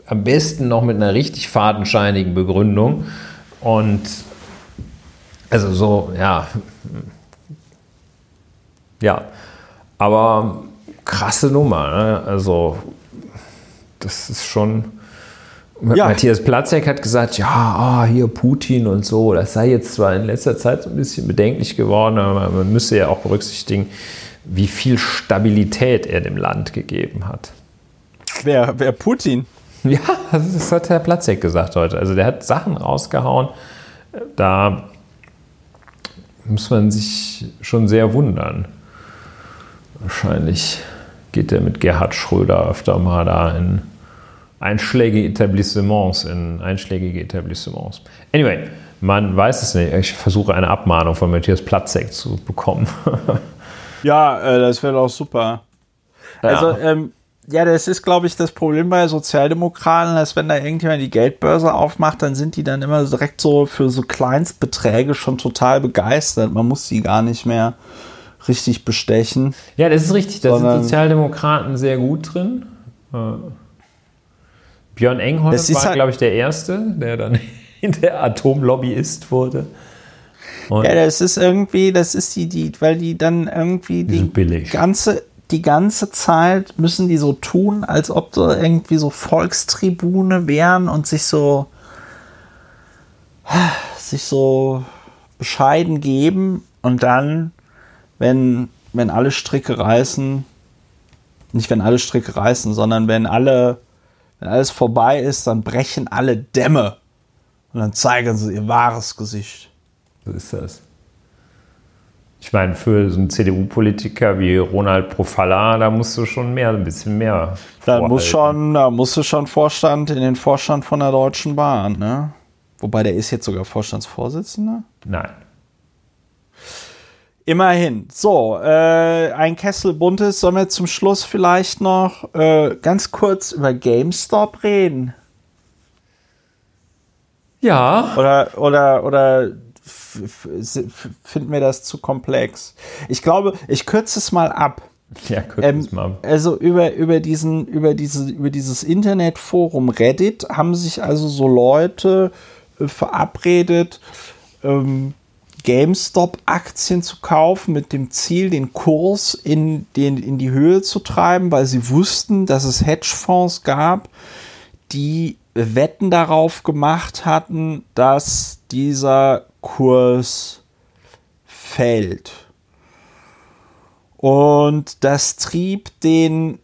am besten noch mit einer richtig fadenscheinigen Begründung. Und also so, ja. Ja, aber krasse Nummer. Ne? Also, das ist schon. Ja. Matthias Platzek hat gesagt, ja, oh, hier Putin und so, das sei jetzt zwar in letzter Zeit so ein bisschen bedenklich geworden, aber man müsse ja auch berücksichtigen, wie viel Stabilität er dem Land gegeben hat. Wer, wer Putin? (laughs) Ja, das hat Herr Platzek gesagt heute. Also der hat Sachen rausgehauen, da muss man sich schon sehr wundern. Wahrscheinlich geht er mit Gerhard Schröder öfter mal da in einschlägige Etablissements, in einschlägige Etablissements. Anyway, man weiß es nicht. Ich versuche eine Abmahnung von Matthias Platzek zu bekommen. (laughs) ja, äh, das wäre doch super. Ja. Also, ähm, ja, das ist, glaube ich, das Problem bei Sozialdemokraten, dass wenn da irgendjemand die Geldbörse aufmacht, dann sind die dann immer direkt so für so Kleinstbeträge schon total begeistert. Man muss sie gar nicht mehr richtig bestechen. Ja, das ist richtig. Da sind Sozialdemokraten sehr gut drin. Björn Engholm war, halt, glaube ich, der Erste, der dann (laughs) in der Atomlobbyist wurde. Und ja, das ist irgendwie, das ist die, die, weil die dann irgendwie die, die ganze, die ganze Zeit müssen die so tun, als ob sie irgendwie so Volkstribune wären und sich so (sighs) sich so bescheiden geben und dann wenn, wenn alle Stricke reißen, nicht wenn alle Stricke reißen, sondern wenn alle, wenn alles vorbei ist, dann brechen alle Dämme und dann zeigen sie ihr wahres Gesicht. So ist das. Ich meine, für so einen CDU-Politiker wie Ronald Profalla, da musst du schon mehr, ein bisschen mehr. Da muss schon, da musst du schon Vorstand in den Vorstand von der Deutschen Bahn, ne? Wobei der ist jetzt sogar Vorstandsvorsitzender? Nein. Immerhin. So, äh, ein Kessel buntes. Sollen wir zum Schluss vielleicht noch äh, ganz kurz über GameStop reden? Ja. Oder, oder, oder finden wir das zu komplex? Ich glaube, ich kürze es mal ab. Ja, kürze ähm, es mal ab. Also über, über, diesen, über, diese, über dieses Internetforum Reddit haben sich also so Leute äh, verabredet, ähm, GameStop-Aktien zu kaufen mit dem Ziel, den Kurs in, den, in die Höhe zu treiben, weil sie wussten, dass es Hedgefonds gab, die Wetten darauf gemacht hatten, dass dieser Kurs fällt. Und das trieb den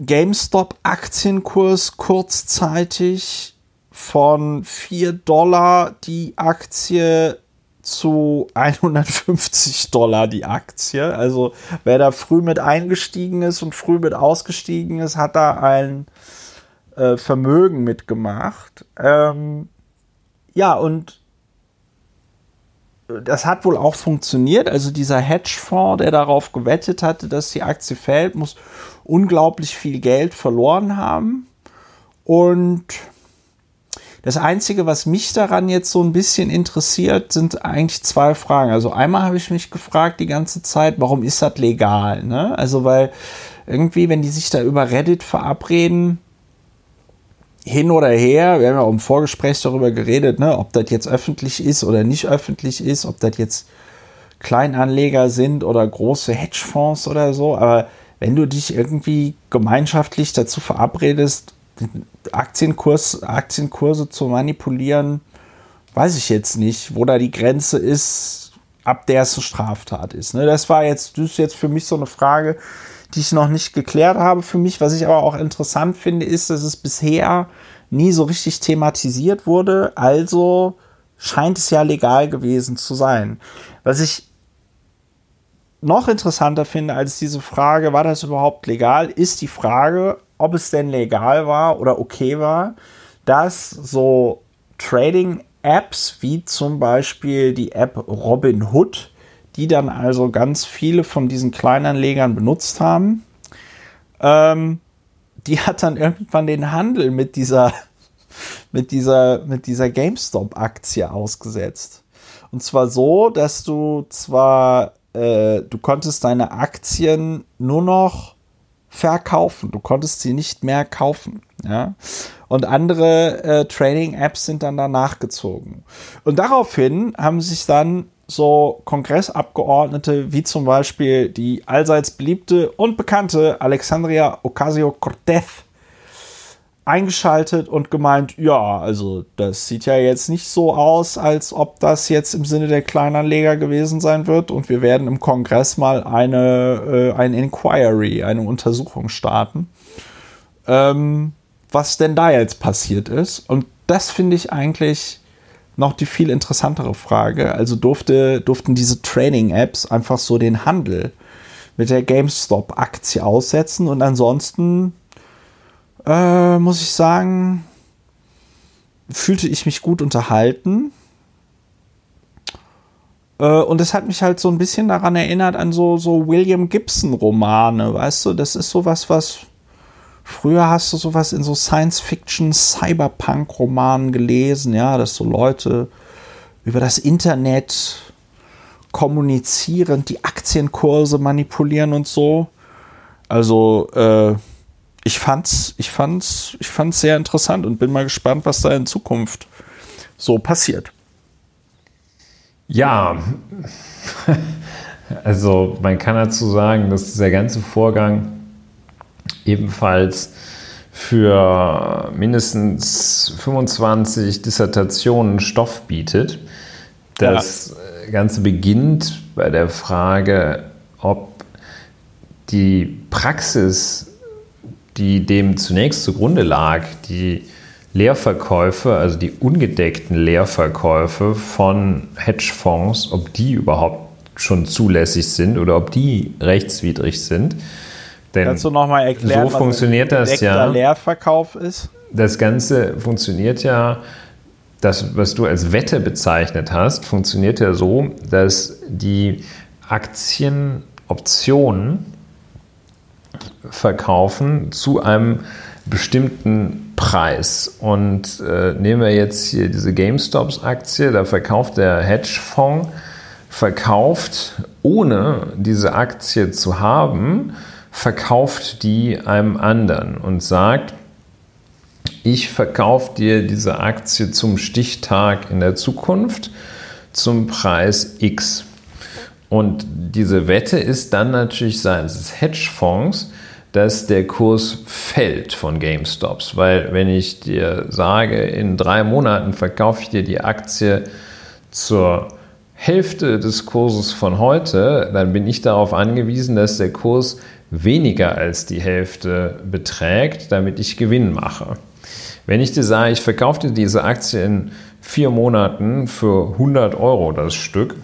GameStop-Aktienkurs kurzzeitig von 4 Dollar die Aktie zu 150 Dollar die Aktie. Also wer da früh mit eingestiegen ist und früh mit ausgestiegen ist, hat da ein äh, Vermögen mitgemacht. Ähm, ja, und das hat wohl auch funktioniert. Also dieser Hedgefonds, der darauf gewettet hatte, dass die Aktie fällt, muss unglaublich viel Geld verloren haben. Und das Einzige, was mich daran jetzt so ein bisschen interessiert, sind eigentlich zwei Fragen. Also einmal habe ich mich gefragt die ganze Zeit, warum ist das legal? Ne? Also weil irgendwie, wenn die sich da über Reddit verabreden, hin oder her, wir haben ja auch im Vorgespräch darüber geredet, ne, ob das jetzt öffentlich ist oder nicht öffentlich ist, ob das jetzt Kleinanleger sind oder große Hedgefonds oder so, aber wenn du dich irgendwie gemeinschaftlich dazu verabredest, Aktienkurs, Aktienkurse zu manipulieren, weiß ich jetzt nicht, wo da die Grenze ist, ab der es eine Straftat ist. Ne? Das war jetzt, das ist jetzt für mich so eine Frage, die ich noch nicht geklärt habe für mich. Was ich aber auch interessant finde, ist, dass es bisher nie so richtig thematisiert wurde. Also scheint es ja legal gewesen zu sein. Was ich noch interessanter finde als diese Frage, war das überhaupt legal, ist die Frage, ob es denn legal war oder okay war, dass so Trading-Apps wie zum Beispiel die App Robinhood, die dann also ganz viele von diesen Kleinanlegern benutzt haben, ähm, die hat dann irgendwann den Handel mit dieser, (laughs) mit dieser, mit dieser GameStop-Aktie ausgesetzt. Und zwar so, dass du zwar, äh, du konntest deine Aktien nur noch verkaufen. Du konntest sie nicht mehr kaufen. Ja? Und andere äh, Trading-Apps sind dann danach gezogen. Und daraufhin haben sich dann so Kongressabgeordnete wie zum Beispiel die allseits beliebte und bekannte Alexandria Ocasio-Cortez eingeschaltet und gemeint, ja, also das sieht ja jetzt nicht so aus, als ob das jetzt im Sinne der Kleinanleger gewesen sein wird und wir werden im Kongress mal eine, äh, ein Inquiry, eine Untersuchung starten, ähm, was denn da jetzt passiert ist. Und das finde ich eigentlich noch die viel interessantere Frage. Also durfte, durften diese Training-Apps einfach so den Handel mit der GameStop-Aktie aussetzen und ansonsten äh, muss ich sagen, fühlte ich mich gut unterhalten. Äh, und es hat mich halt so ein bisschen daran erinnert an so, so William Gibson-Romane, weißt du? Das ist sowas, was. Früher hast du sowas in so Science-Fiction, Cyberpunk-Romanen gelesen, ja, dass so Leute über das Internet kommunizieren, die Aktienkurse manipulieren und so. Also, äh, ich fand's, ich fand's, ich fand's sehr interessant und bin mal gespannt, was da in Zukunft so passiert. Ja, (laughs) also man kann dazu sagen, dass dieser ganze Vorgang ebenfalls für mindestens 25 Dissertationen Stoff bietet. Das ja. Ganze beginnt bei der Frage, ob die Praxis die dem zunächst zugrunde lag, die Leerverkäufe, also die ungedeckten Leerverkäufe von Hedgefonds, ob die überhaupt schon zulässig sind oder ob die rechtswidrig sind. Denn Kannst du nochmal erklären, so funktioniert das ja. Leerverkauf ist? Das Ganze funktioniert ja, das, was du als Wette bezeichnet hast, funktioniert ja so, dass die Aktienoptionen verkaufen zu einem bestimmten Preis. Und äh, nehmen wir jetzt hier diese GameStops-Aktie, da verkauft der Hedgefonds, verkauft, ohne diese Aktie zu haben, verkauft die einem anderen und sagt, ich verkaufe dir diese Aktie zum Stichtag in der Zukunft zum Preis X. Und diese Wette ist dann natürlich seitens des Hedgefonds, dass der Kurs fällt von GameStops. Weil wenn ich dir sage, in drei Monaten verkaufe ich dir die Aktie zur Hälfte des Kurses von heute, dann bin ich darauf angewiesen, dass der Kurs weniger als die Hälfte beträgt, damit ich Gewinn mache. Wenn ich dir sage, ich verkaufe dir diese Aktie in vier Monaten für 100 Euro das Stück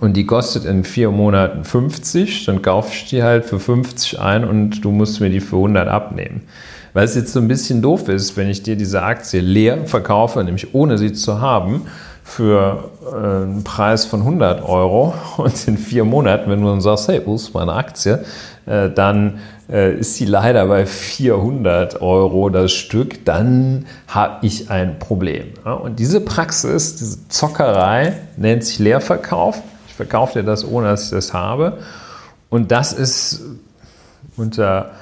und die kostet in vier Monaten 50, dann kaufe ich die halt für 50 ein und du musst mir die für 100 abnehmen. Weil es jetzt so ein bisschen doof ist, wenn ich dir diese Aktie leer verkaufe, nämlich ohne sie zu haben, für äh, einen Preis von 100 Euro (laughs) und in vier Monaten, wenn du dann sagst, hey, wo ist meine Aktie, äh, dann äh, ist sie leider bei 400 Euro das Stück, dann habe ich ein Problem. Und diese Praxis, diese Zockerei nennt sich Leerverkauf. Verkaufe dir das, ohne dass ich das habe. Und das ist unter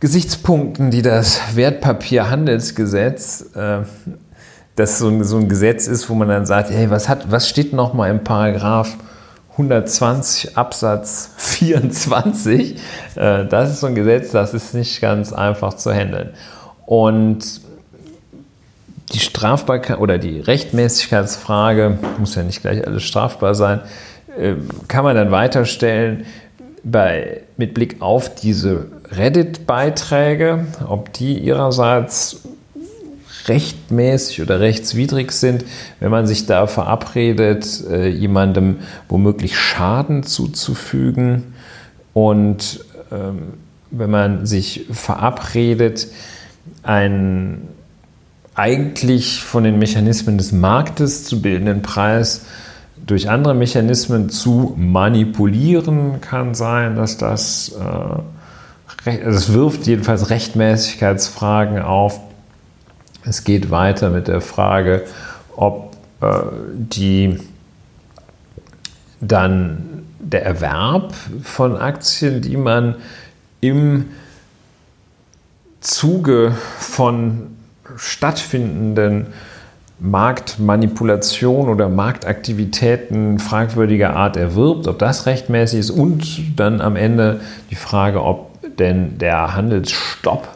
Gesichtspunkten, die das Wertpapierhandelsgesetz das so ein, so ein Gesetz ist, wo man dann sagt, hey, was, hat, was steht noch mal im Paragraph 120 Absatz 24? Äh, das ist so ein Gesetz, das ist nicht ganz einfach zu handeln. Und die Strafbarkeit oder die Rechtmäßigkeitsfrage, muss ja nicht gleich alles strafbar sein, äh, kann man dann weiterstellen bei, mit Blick auf diese Reddit-Beiträge, ob die ihrerseits rechtmäßig oder rechtswidrig sind, wenn man sich da verabredet, äh, jemandem womöglich Schaden zuzufügen. Und ähm, wenn man sich verabredet, einen eigentlich von den Mechanismen des Marktes zu bildenden Preis durch andere Mechanismen zu manipulieren, kann sein, dass das, äh, also es wirft jedenfalls Rechtmäßigkeitsfragen auf, es geht weiter mit der Frage, ob äh, die dann der Erwerb von Aktien, die man im Zuge von stattfindenden Marktmanipulation oder Marktaktivitäten fragwürdiger Art erwirbt, ob das rechtmäßig ist und dann am Ende die Frage, ob denn der Handelsstopp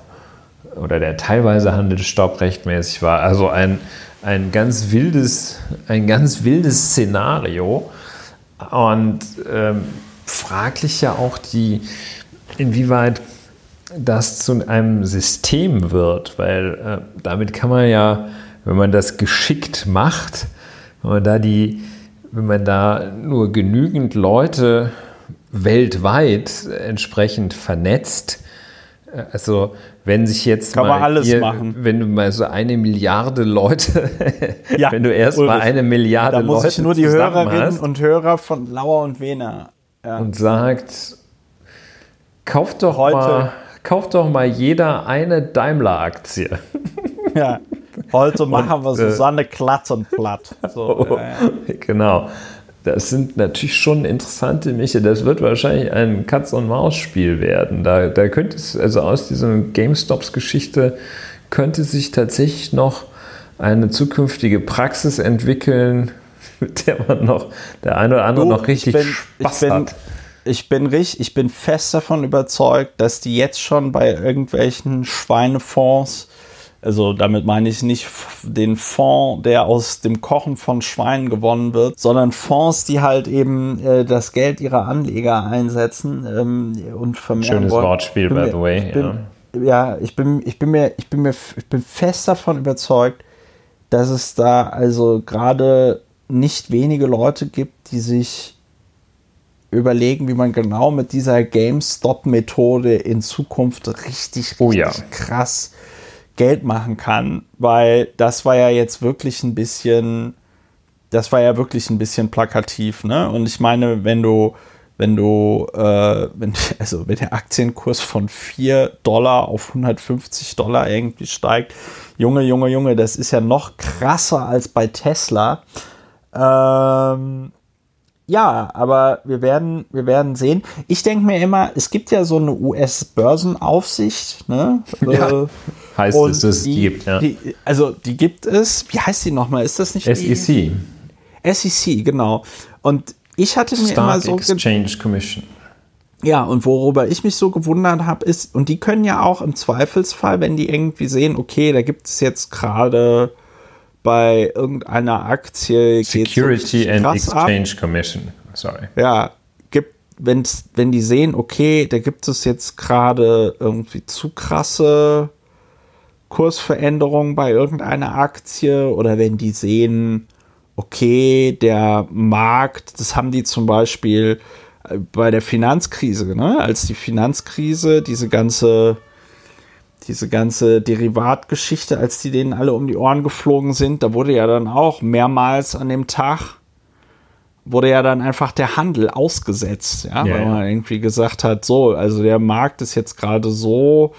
oder der teilweise Handelsstopp rechtmäßig war. Also ein, ein, ganz, wildes, ein ganz wildes Szenario. Und ähm, fraglich ja auch die, inwieweit das zu einem System wird, weil äh, damit kann man ja, wenn man das geschickt macht, wenn man da die, wenn man da nur genügend Leute weltweit entsprechend vernetzt, äh, also wenn sich jetzt Kann mal man alles hier, machen. wenn du mal so eine Milliarde Leute, Ja, (laughs) wenn du erst Ulrich, mal eine Milliarde Da muss Leute ich nur die Hörerinnen hast und Hörer von Lauer und Wehner. Ja. und sagt, kauf doch Heute- mal, kauf doch mal jeder eine Daimler-Aktie. (laughs) ja. Heute machen wir äh, Susanne Klattenplatt. So, ja, ja. genau. Das sind natürlich schon interessante Miche. Das wird wahrscheinlich ein Katz-und-Maus-Spiel werden. Da, da könnte es, also aus dieser GameStops-Geschichte könnte sich tatsächlich noch eine zukünftige Praxis entwickeln, (laughs) mit der man noch, der eine oder andere Du, noch richtig ich bin, Spaß ich bin, hat. Ich bin, richtig, ich bin fest davon überzeugt, dass die jetzt schon bei irgendwelchen Schweinefonds, also damit meine ich nicht den Fonds, der aus dem Kochen von Schweinen gewonnen wird, sondern Fonds, die halt eben äh, das Geld ihrer Anleger einsetzen ähm, und vermehren Schönes wollen. Wortspiel, by the way. ich bin, ja, ich bin, ich bin mir, ich bin mir, ich bin fest davon überzeugt, dass es da also gerade nicht wenige Leute gibt, die sich überlegen, wie man genau mit dieser GameStop-Methode in Zukunft richtig, richtig Oh ja. krass Geld machen kann, weil das war ja jetzt wirklich ein bisschen, das war ja wirklich ein bisschen plakativ, ne? Und ich meine, wenn du, wenn du, äh, wenn, (laughs) also wenn der Aktienkurs von 4 Dollar auf 150 Dollar irgendwie steigt, Junge, Junge, Junge, das ist ja noch krasser als bei Tesla. Ähm, ja, aber wir werden, wir werden sehen. Ich denke mir immer, es gibt ja so eine US-Börsenaufsicht, ne? Ja, Äh, heißt es, dass es die gibt, ja. Die, also die gibt es. Wie heißt die nochmal? Ist das nicht die? SEC. SEC, genau. Und ich hatte mir Stock immer so. ge- Exchange Commission. Ja, und worüber ich mich so gewundert habe, ist, und die können ja auch im Zweifelsfall, wenn die irgendwie sehen, okay, da gibt es jetzt gerade bei irgendeiner Aktie Security so and krass ab. Exchange Commission. Sorry. Ja, gibt, wenn's, wenn die sehen, okay, da gibt es jetzt gerade irgendwie zu krasse Kursveränderungen bei irgendeiner Aktie oder wenn die sehen, okay, der Markt, das haben die zum Beispiel äh, bei der Finanzkrise, ne? als die Finanzkrise, diese ganze, diese ganze Derivatgeschichte, als die denen alle um die Ohren geflogen sind, da wurde ja dann auch mehrmals an dem Tag wurde ja dann einfach der Handel ausgesetzt, ja, Ja, weil ja. man irgendwie gesagt hat, so, also der Markt ist jetzt gerade so,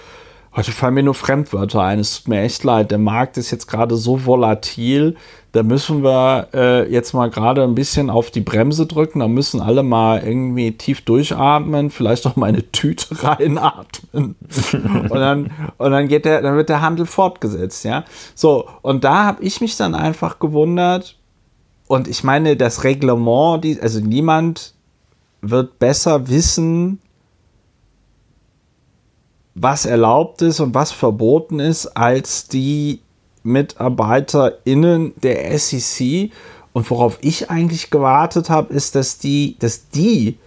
heute fallen mir nur Fremdwörter ein, es tut mir echt leid, der Markt ist jetzt gerade so volatil, da müssen wir äh, jetzt mal gerade ein bisschen auf die Bremse drücken, da müssen alle mal irgendwie tief durchatmen, vielleicht auch mal eine Tüte (laughs) reinatmen. Und dann, und dann geht der, dann wird der Handel fortgesetzt, ja, so, und da habe ich mich dann einfach gewundert, und ich meine, das Reglement, die, also niemand wird besser wissen, was erlaubt ist und was verboten ist, als die MitarbeiterInnen der SEC. Und worauf ich eigentlich gewartet habe, ist, dass die, dass die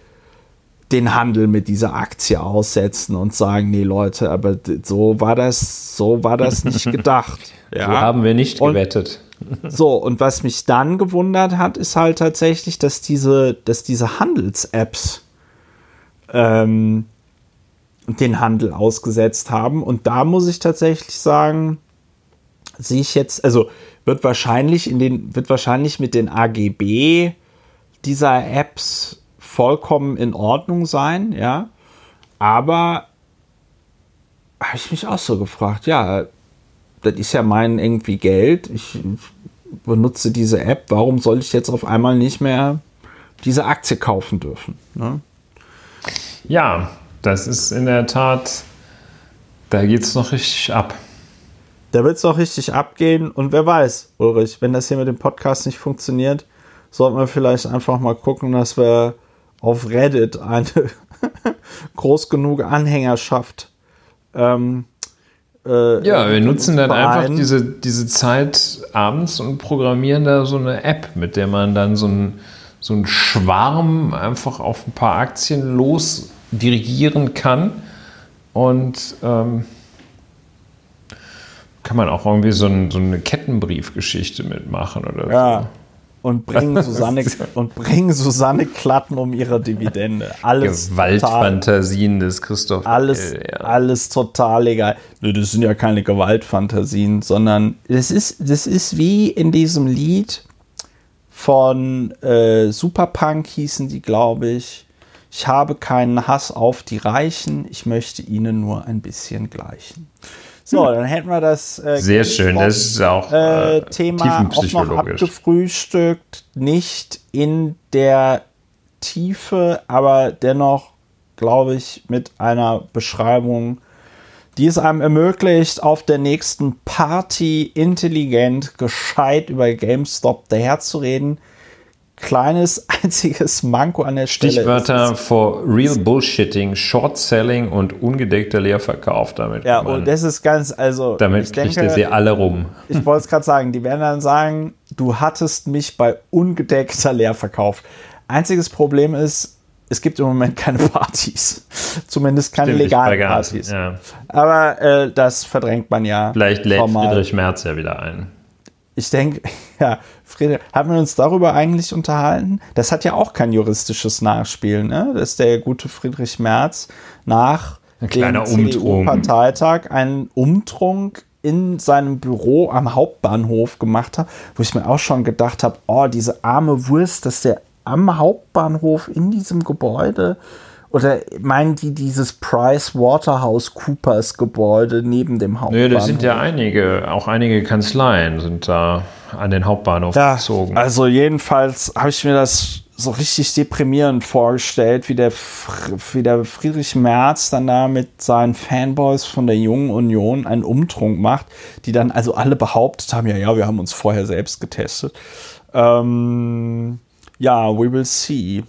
den Handel mit dieser Aktie aussetzen und sagen, nee Leute, aber so war das, so war das nicht (laughs) gedacht. So haben wir nicht Und- gewettet. So, und was mich dann gewundert hat, ist halt tatsächlich, dass diese, dass diese Handels-Apps ähm, den Handel ausgesetzt haben. Und da muss ich tatsächlich sagen, sehe ich jetzt, also wird wahrscheinlich in den, wird wahrscheinlich mit den AGB dieser Apps vollkommen in Ordnung sein, ja. Aber habe ich mich auch so gefragt, ja, das ist ja mein irgendwie Geld. Ich benutze diese App. Warum soll ich jetzt auf einmal nicht mehr diese Aktie kaufen dürfen? Ne? Ja, das ist in der Tat, da geht es noch richtig ab. Da wird es doch richtig abgehen. Und wer weiß, Ulrich, wenn das hier mit dem Podcast nicht funktioniert, sollten wir vielleicht einfach mal gucken, dass wir auf Reddit eine (laughs) groß genug Anhängerschaft ähm, äh, Ja, wir nutzen dann einfach diese, diese Zeit abends und programmieren da so eine App, mit der man dann so einen so einen Schwarm einfach auf ein paar Aktien los dirigieren kann. Und ähm, kann man auch irgendwie so, ein, so eine Kettenbriefgeschichte mitmachen oder Ja. Und bringen (laughs) Susanne und bringen Susanne Klatten um ihre Dividende. so. Alles total, Gewaltfantasien des Christoph. alles, L, ja. alles total egal. Nö, Das sind ja keine Gewaltfantasien, sondern das ist, das ist wie in diesem Lied von äh, Superpunk hießen die, glaube ich. Ich habe keinen Hass auf die Reichen, ich möchte ihnen nur ein bisschen gleichen. So, dann hätten wir das äh, Sehr schön, das ist auch äh, äh, Thema auch noch abgefrühstückt, nicht in der Tiefe, aber dennoch, glaube ich, mit einer Beschreibung, die es einem ermöglicht, auf der nächsten Party intelligent, gescheit über GameStop daherzureden. Kleines (laughs) einziges Manko an der Stelle. Stichwörter for real Bullshitting, Short Selling und ungedeckter Leerverkauf. Damit, Ja, man, und das ist ganz, also damit ich kriegt denke, sie alle rum. Ich wollte es gerade sagen, die werden dann sagen, du hattest mich bei ungedeckter Leerverkauf. Einziges Problem ist, es gibt im Moment keine (laughs) Partys. Zumindest keine Stimmt, legalen. Partys. Ja. Aber äh, das verdrängt man ja. Vielleicht lädt. Friedrich Merz ja wieder ein. Ich denke, (laughs) ja, Friedrich, haben wir uns darüber eigentlich unterhalten? Das hat ja auch kein juristisches Nachspiel, ne? Dass der gute Friedrich Merz nach Ein dem. CDU-Parteitag einen Umtrunk in seinem Büro am Hauptbahnhof gemacht hat, wo ich mir auch schon gedacht habe, oh, diese arme Wurst, dass der am Hauptbahnhof in diesem Gebäude oder meinen die dieses Price Waterhouse Coopers Gebäude neben dem Nö, Hauptbahnhof? da sind ja einige, auch einige Kanzleien sind da an den Hauptbahnhof Ja, gezogen. also jedenfalls habe ich mir das so richtig deprimierend vorgestellt, wie der, wie der Friedrich Merz dann da mit seinen Fanboys von der Jungen Union einen Umtrunk macht, die dann also alle behauptet haben, ja, ja, wir haben uns vorher selbst getestet. Ähm, ja, we will see.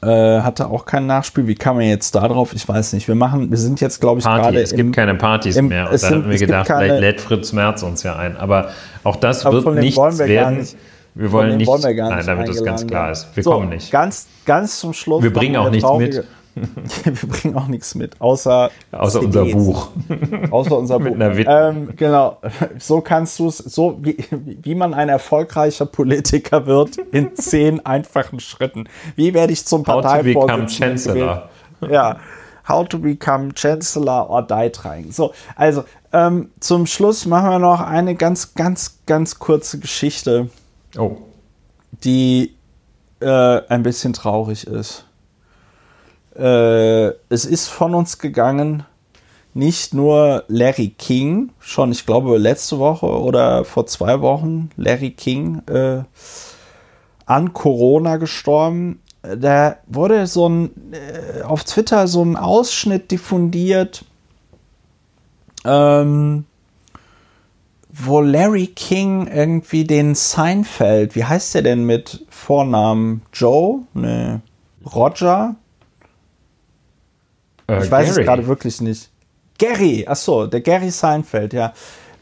Äh, hatte auch kein Nachspiel. Wie kam man jetzt da drauf? Ich weiß nicht. Wir machen, wir sind jetzt, glaube ich, Party. gerade. Es gibt im, keine Partys im- mehr. Und es dann haben wir gibt gedacht, keine- vielleicht lädt Fritz Merz uns ja ein. Aber auch das Aber wird nichts wollen wir werden. nicht. wir wollen nicht. wollen wir gar nein, nicht damit das ganz klar ist. Wir so, kommen nicht. Ganz, ganz zum Schluss. Wir bringen auch nichts traurige- (laughs) wir bringen auch nichts mit, außer, Außer unser. Buch. Außer unser (laughs) Mit Buch. Ähm, genau. So kannst du es, so wie, wie man ein erfolgreicher Politiker wird, in (laughs) zehn einfachen Schritten. Wie werde ich zum How to become Parteivorsitzenden? Ja. How to become Chancellor or die trying. So, also ähm, zum Schluss machen wir noch eine ganz, ganz, ganz kurze Geschichte, Oh. die äh, ein bisschen traurig ist. Äh, es ist von uns gegangen, nicht nur Larry King, schon ich glaube letzte Woche oder vor zwei Wochen, Larry King äh, an Corona gestorben. Da wurde so ein äh, auf Twitter so ein Ausschnitt diffundiert, ähm, wo Larry King irgendwie den Seinfeld, wie heißt der denn mit Vornamen? Joe? Ne. Roger? Äh, Ich weiß es Gary. gerade wirklich nicht. Gary, ach so, der Gary Seinfeld, ja.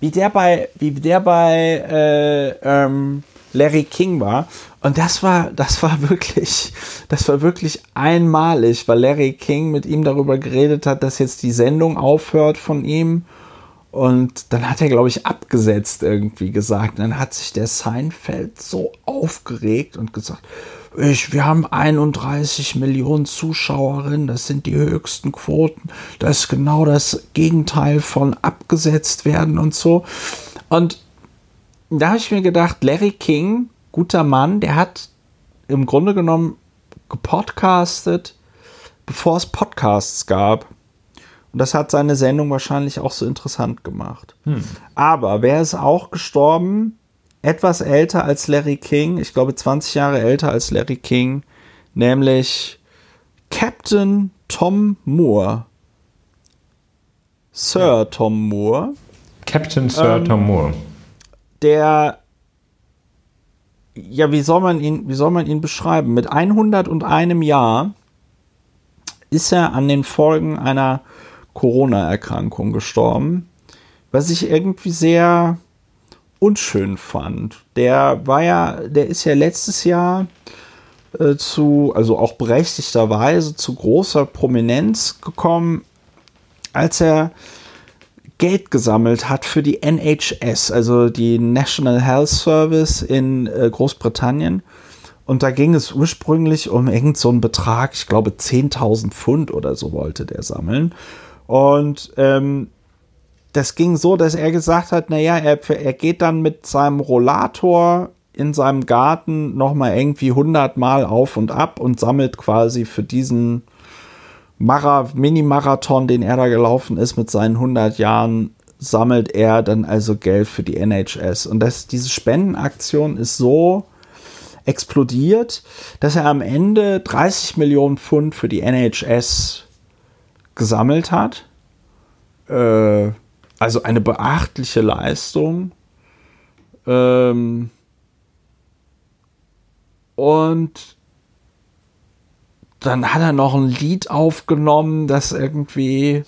Wie der bei, wie der bei äh, ähm, Larry King war. Und das war, das war (laughs) wirklich, das war wirklich einmalig, weil Larry King mit ihm darüber geredet hat, dass jetzt die Sendung aufhört von ihm. Und dann hat er, glaube ich, abgesetzt irgendwie gesagt. Und dann hat sich der Seinfeld so aufgeregt und gesagt, ich, wir haben 31 Millionen Zuschauerinnen, das sind die höchsten Quoten. Das ist genau das Gegenteil von abgesetzt werden und so. Und da habe ich mir gedacht, Larry King, guter Mann, der hat im Grunde genommen gepodcastet, bevor es Podcasts gab. Und das hat seine Sendung wahrscheinlich auch so interessant gemacht. Aber wer ist auch gestorben? Etwas älter als Larry King, ich glaube 20 Jahre älter als Larry King, nämlich Captain Tom Moore. Sir Tom Moore, Captain Sir Ähm, Tom Moore. der ja, wie soll man ihn, wie soll man ihn beschreiben? Mit 101 Jahr ist er an den Folgen einer Corona-Erkrankung gestorben, was ich irgendwie sehr unschön fand. Der war ja, der ist ja letztes Jahr äh, zu, also auch berechtigterweise zu großer Prominenz gekommen, als er Geld gesammelt hat für die NHS, also die National Health Service in äh, Großbritannien. Und da ging es ursprünglich um irgend so Betrag, ich glaube 10.000 Pfund oder so wollte der sammeln. Und ähm, das ging so, dass er gesagt hat, naja, er, er geht dann mit seinem Rollator in seinem Garten nochmal irgendwie 100 Mal auf und ab und sammelt quasi für diesen Mara Mini-Marathon, den er da gelaufen ist mit seinen 100 Jahren, sammelt er dann also Geld für die NHS. Und das, diese Spendenaktion ist so explodiert, dass er am Ende 30 Millionen Pfund für die NHS gesammelt hat. Äh, also eine beachtliche Leistung. Ähm, und dann hat er noch ein Lied aufgenommen, das irgendwie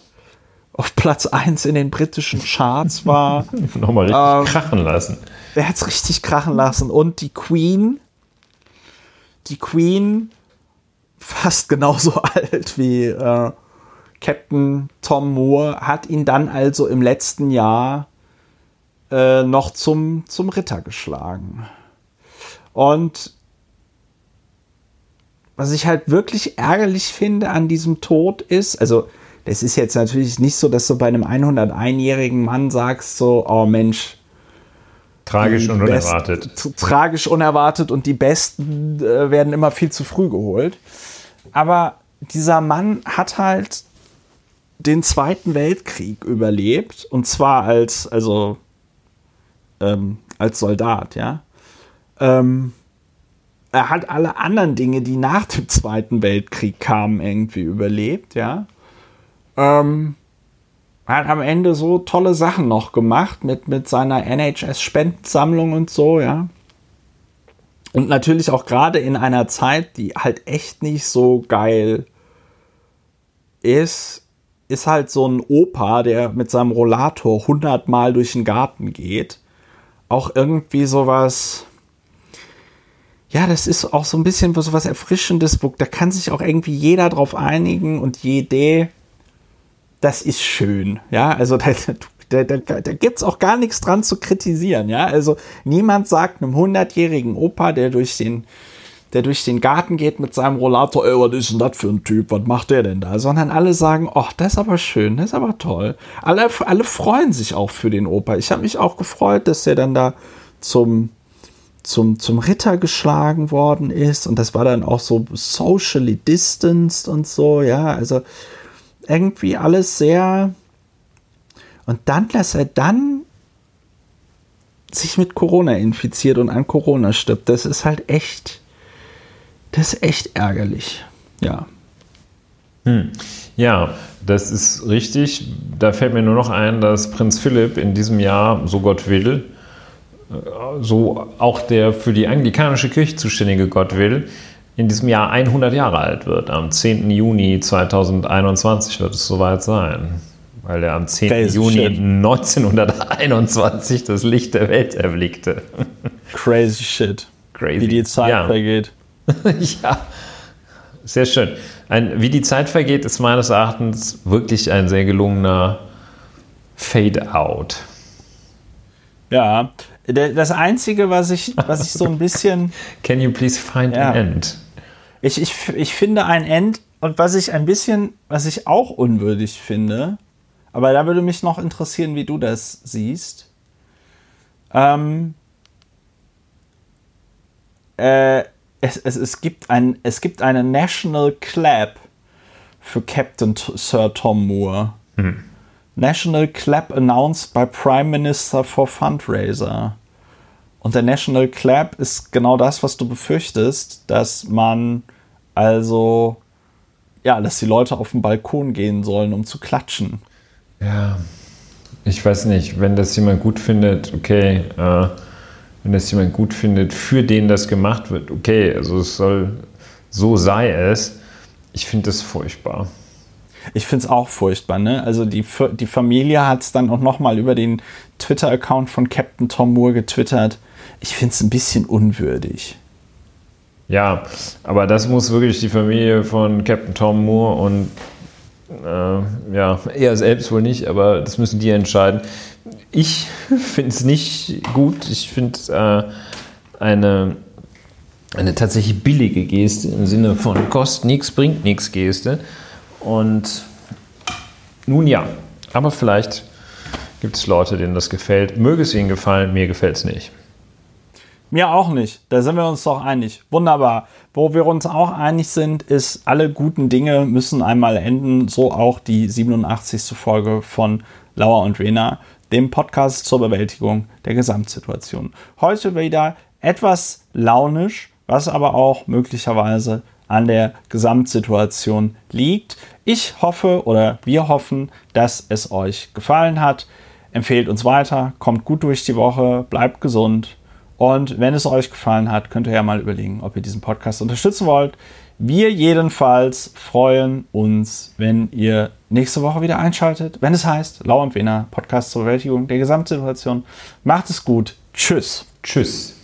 auf Platz 1 in den britischen Charts war. (laughs) Nochmal richtig ähm, krachen lassen. Er hat es richtig krachen lassen. Und die Queen, die Queen, fast genauso (laughs) alt wie äh, Captain Tom Moore, hat ihn dann also im letzten Jahr äh, noch zum, zum Ritter geschlagen. Und was ich halt wirklich ärgerlich finde an diesem Tod ist, also das ist jetzt natürlich nicht so, dass du bei einem 101-jährigen Mann sagst, so, oh Mensch, Tragisch und Best- unerwartet. Tragisch unerwartet und die Besten äh, werden immer viel zu früh geholt. Aber dieser Mann hat halt den Zweiten Weltkrieg überlebt und zwar als, also ähm, als Soldat, ja. Ähm, er hat alle anderen Dinge, die nach dem Zweiten Weltkrieg kamen, irgendwie überlebt, ja. Ähm, hat am Ende so tolle Sachen noch gemacht mit, mit seiner NHS-Spendensammlung und so, ja. Und natürlich auch gerade in einer Zeit, die halt echt nicht so geil ist, ist halt so ein Opa, der mit seinem Rollator hundertmal durch den Garten geht. Auch irgendwie sowas. Ja, das ist auch so ein bisschen so was Erfrischendes. Da kann sich auch irgendwie jeder drauf einigen und jede. Das ist schön. Ja, also (laughs) da, da, da, da gibt es auch gar nichts dran zu kritisieren. Ja, also niemand sagt einem hundertjährigen Opa, der durch den der durch den Garten geht mit seinem Rollator, ey, was ist denn das für ein Typ, was macht der denn da? Sondern alle sagen, ach, das ist aber schön, das ist aber toll. Alle, alle freuen sich auch für den Opa. Ich habe mich auch gefreut, dass er dann da zum, zum, zum Ritter geschlagen worden ist und das war dann auch so socially distanced und so, ja, also irgendwie alles sehr und dann, dass er dann sich mit Corona infiziert und an Corona stirbt, das ist halt echt das ist echt ärgerlich. Ja. Hm. Ja, das ist richtig. Da fällt mir nur noch ein, dass Prinz Philipp in diesem Jahr, so Gott will, äh, so auch der für die anglikanische Kirche zuständige Gott will, in diesem Jahr 100 Jahre alt wird. Am 10. Juni 2021 wird es soweit sein. Weil er am 10. Crazy Juni shit. 1921 das Licht der Welt erblickte. Crazy shit. Crazy. Wie die Zeit ja. vergeht. (laughs) ja, sehr schön. Ein, wie die Zeit vergeht, ist meines Erachtens wirklich ein sehr gelungener Fade-out. Ja, das Einzige, was ich, was ich so ein bisschen. (laughs) Can you please find ja. an end? Ich, ich, ich finde ein End und was ich ein bisschen, was ich auch unwürdig finde, aber da würde mich noch interessieren, wie du das siehst. Ähm, äh, es, es, es, gibt ein, es gibt eine National Clap für Captain Sir Tom Moore. Mhm. National Clap announced by Prime Minister for Fundraiser. Und der National Clap ist genau das, was du befürchtest, dass man also, ja, dass die Leute auf den Balkon gehen sollen, um zu klatschen. Ja, ich weiß nicht, wenn das jemand gut findet, okay, äh, wenn das jemand gut findet, für den das gemacht wird, okay, also es soll, so sei es. Ich finde das furchtbar. Ich finde es auch furchtbar, ne? Also die, die Familie hat es dann auch nochmal über den Twitter-Account von Captain Tom Moore getwittert. Ich finde es ein bisschen unwürdig. Ja, aber das muss wirklich die Familie von Captain Tom Moore und äh, ja, er selbst wohl nicht, aber das müssen die entscheiden. Ich (laughs) finde es nicht gut. Ich finde äh, eine, eine tatsächlich billige Geste im Sinne von kostet nichts, bringt nichts Geste. Und nun ja, aber vielleicht gibt es Leute, denen das gefällt. Möge es ihnen gefallen, mir gefällt es nicht. Mir auch nicht. Da sind wir uns doch einig. Wunderbar. Wo wir uns auch einig sind, ist, alle guten Dinge müssen einmal enden. So auch die 87. Folge von Lauer und Rena dem Podcast zur Bewältigung der Gesamtsituation. Heute wieder etwas launisch, was aber auch möglicherweise an der Gesamtsituation liegt. Ich hoffe oder wir hoffen, dass es euch gefallen hat. Empfehlt uns weiter, kommt gut durch die Woche, bleibt gesund und wenn es euch gefallen hat, könnt ihr ja mal überlegen, ob ihr diesen Podcast unterstützen wollt. Wir jedenfalls freuen uns, wenn ihr nächste Woche wieder einschaltet, wenn es heißt Lau und Wiener Podcast zur Bewältigung der Gesamtsituation. Macht es gut. Tschüss. Tschüss.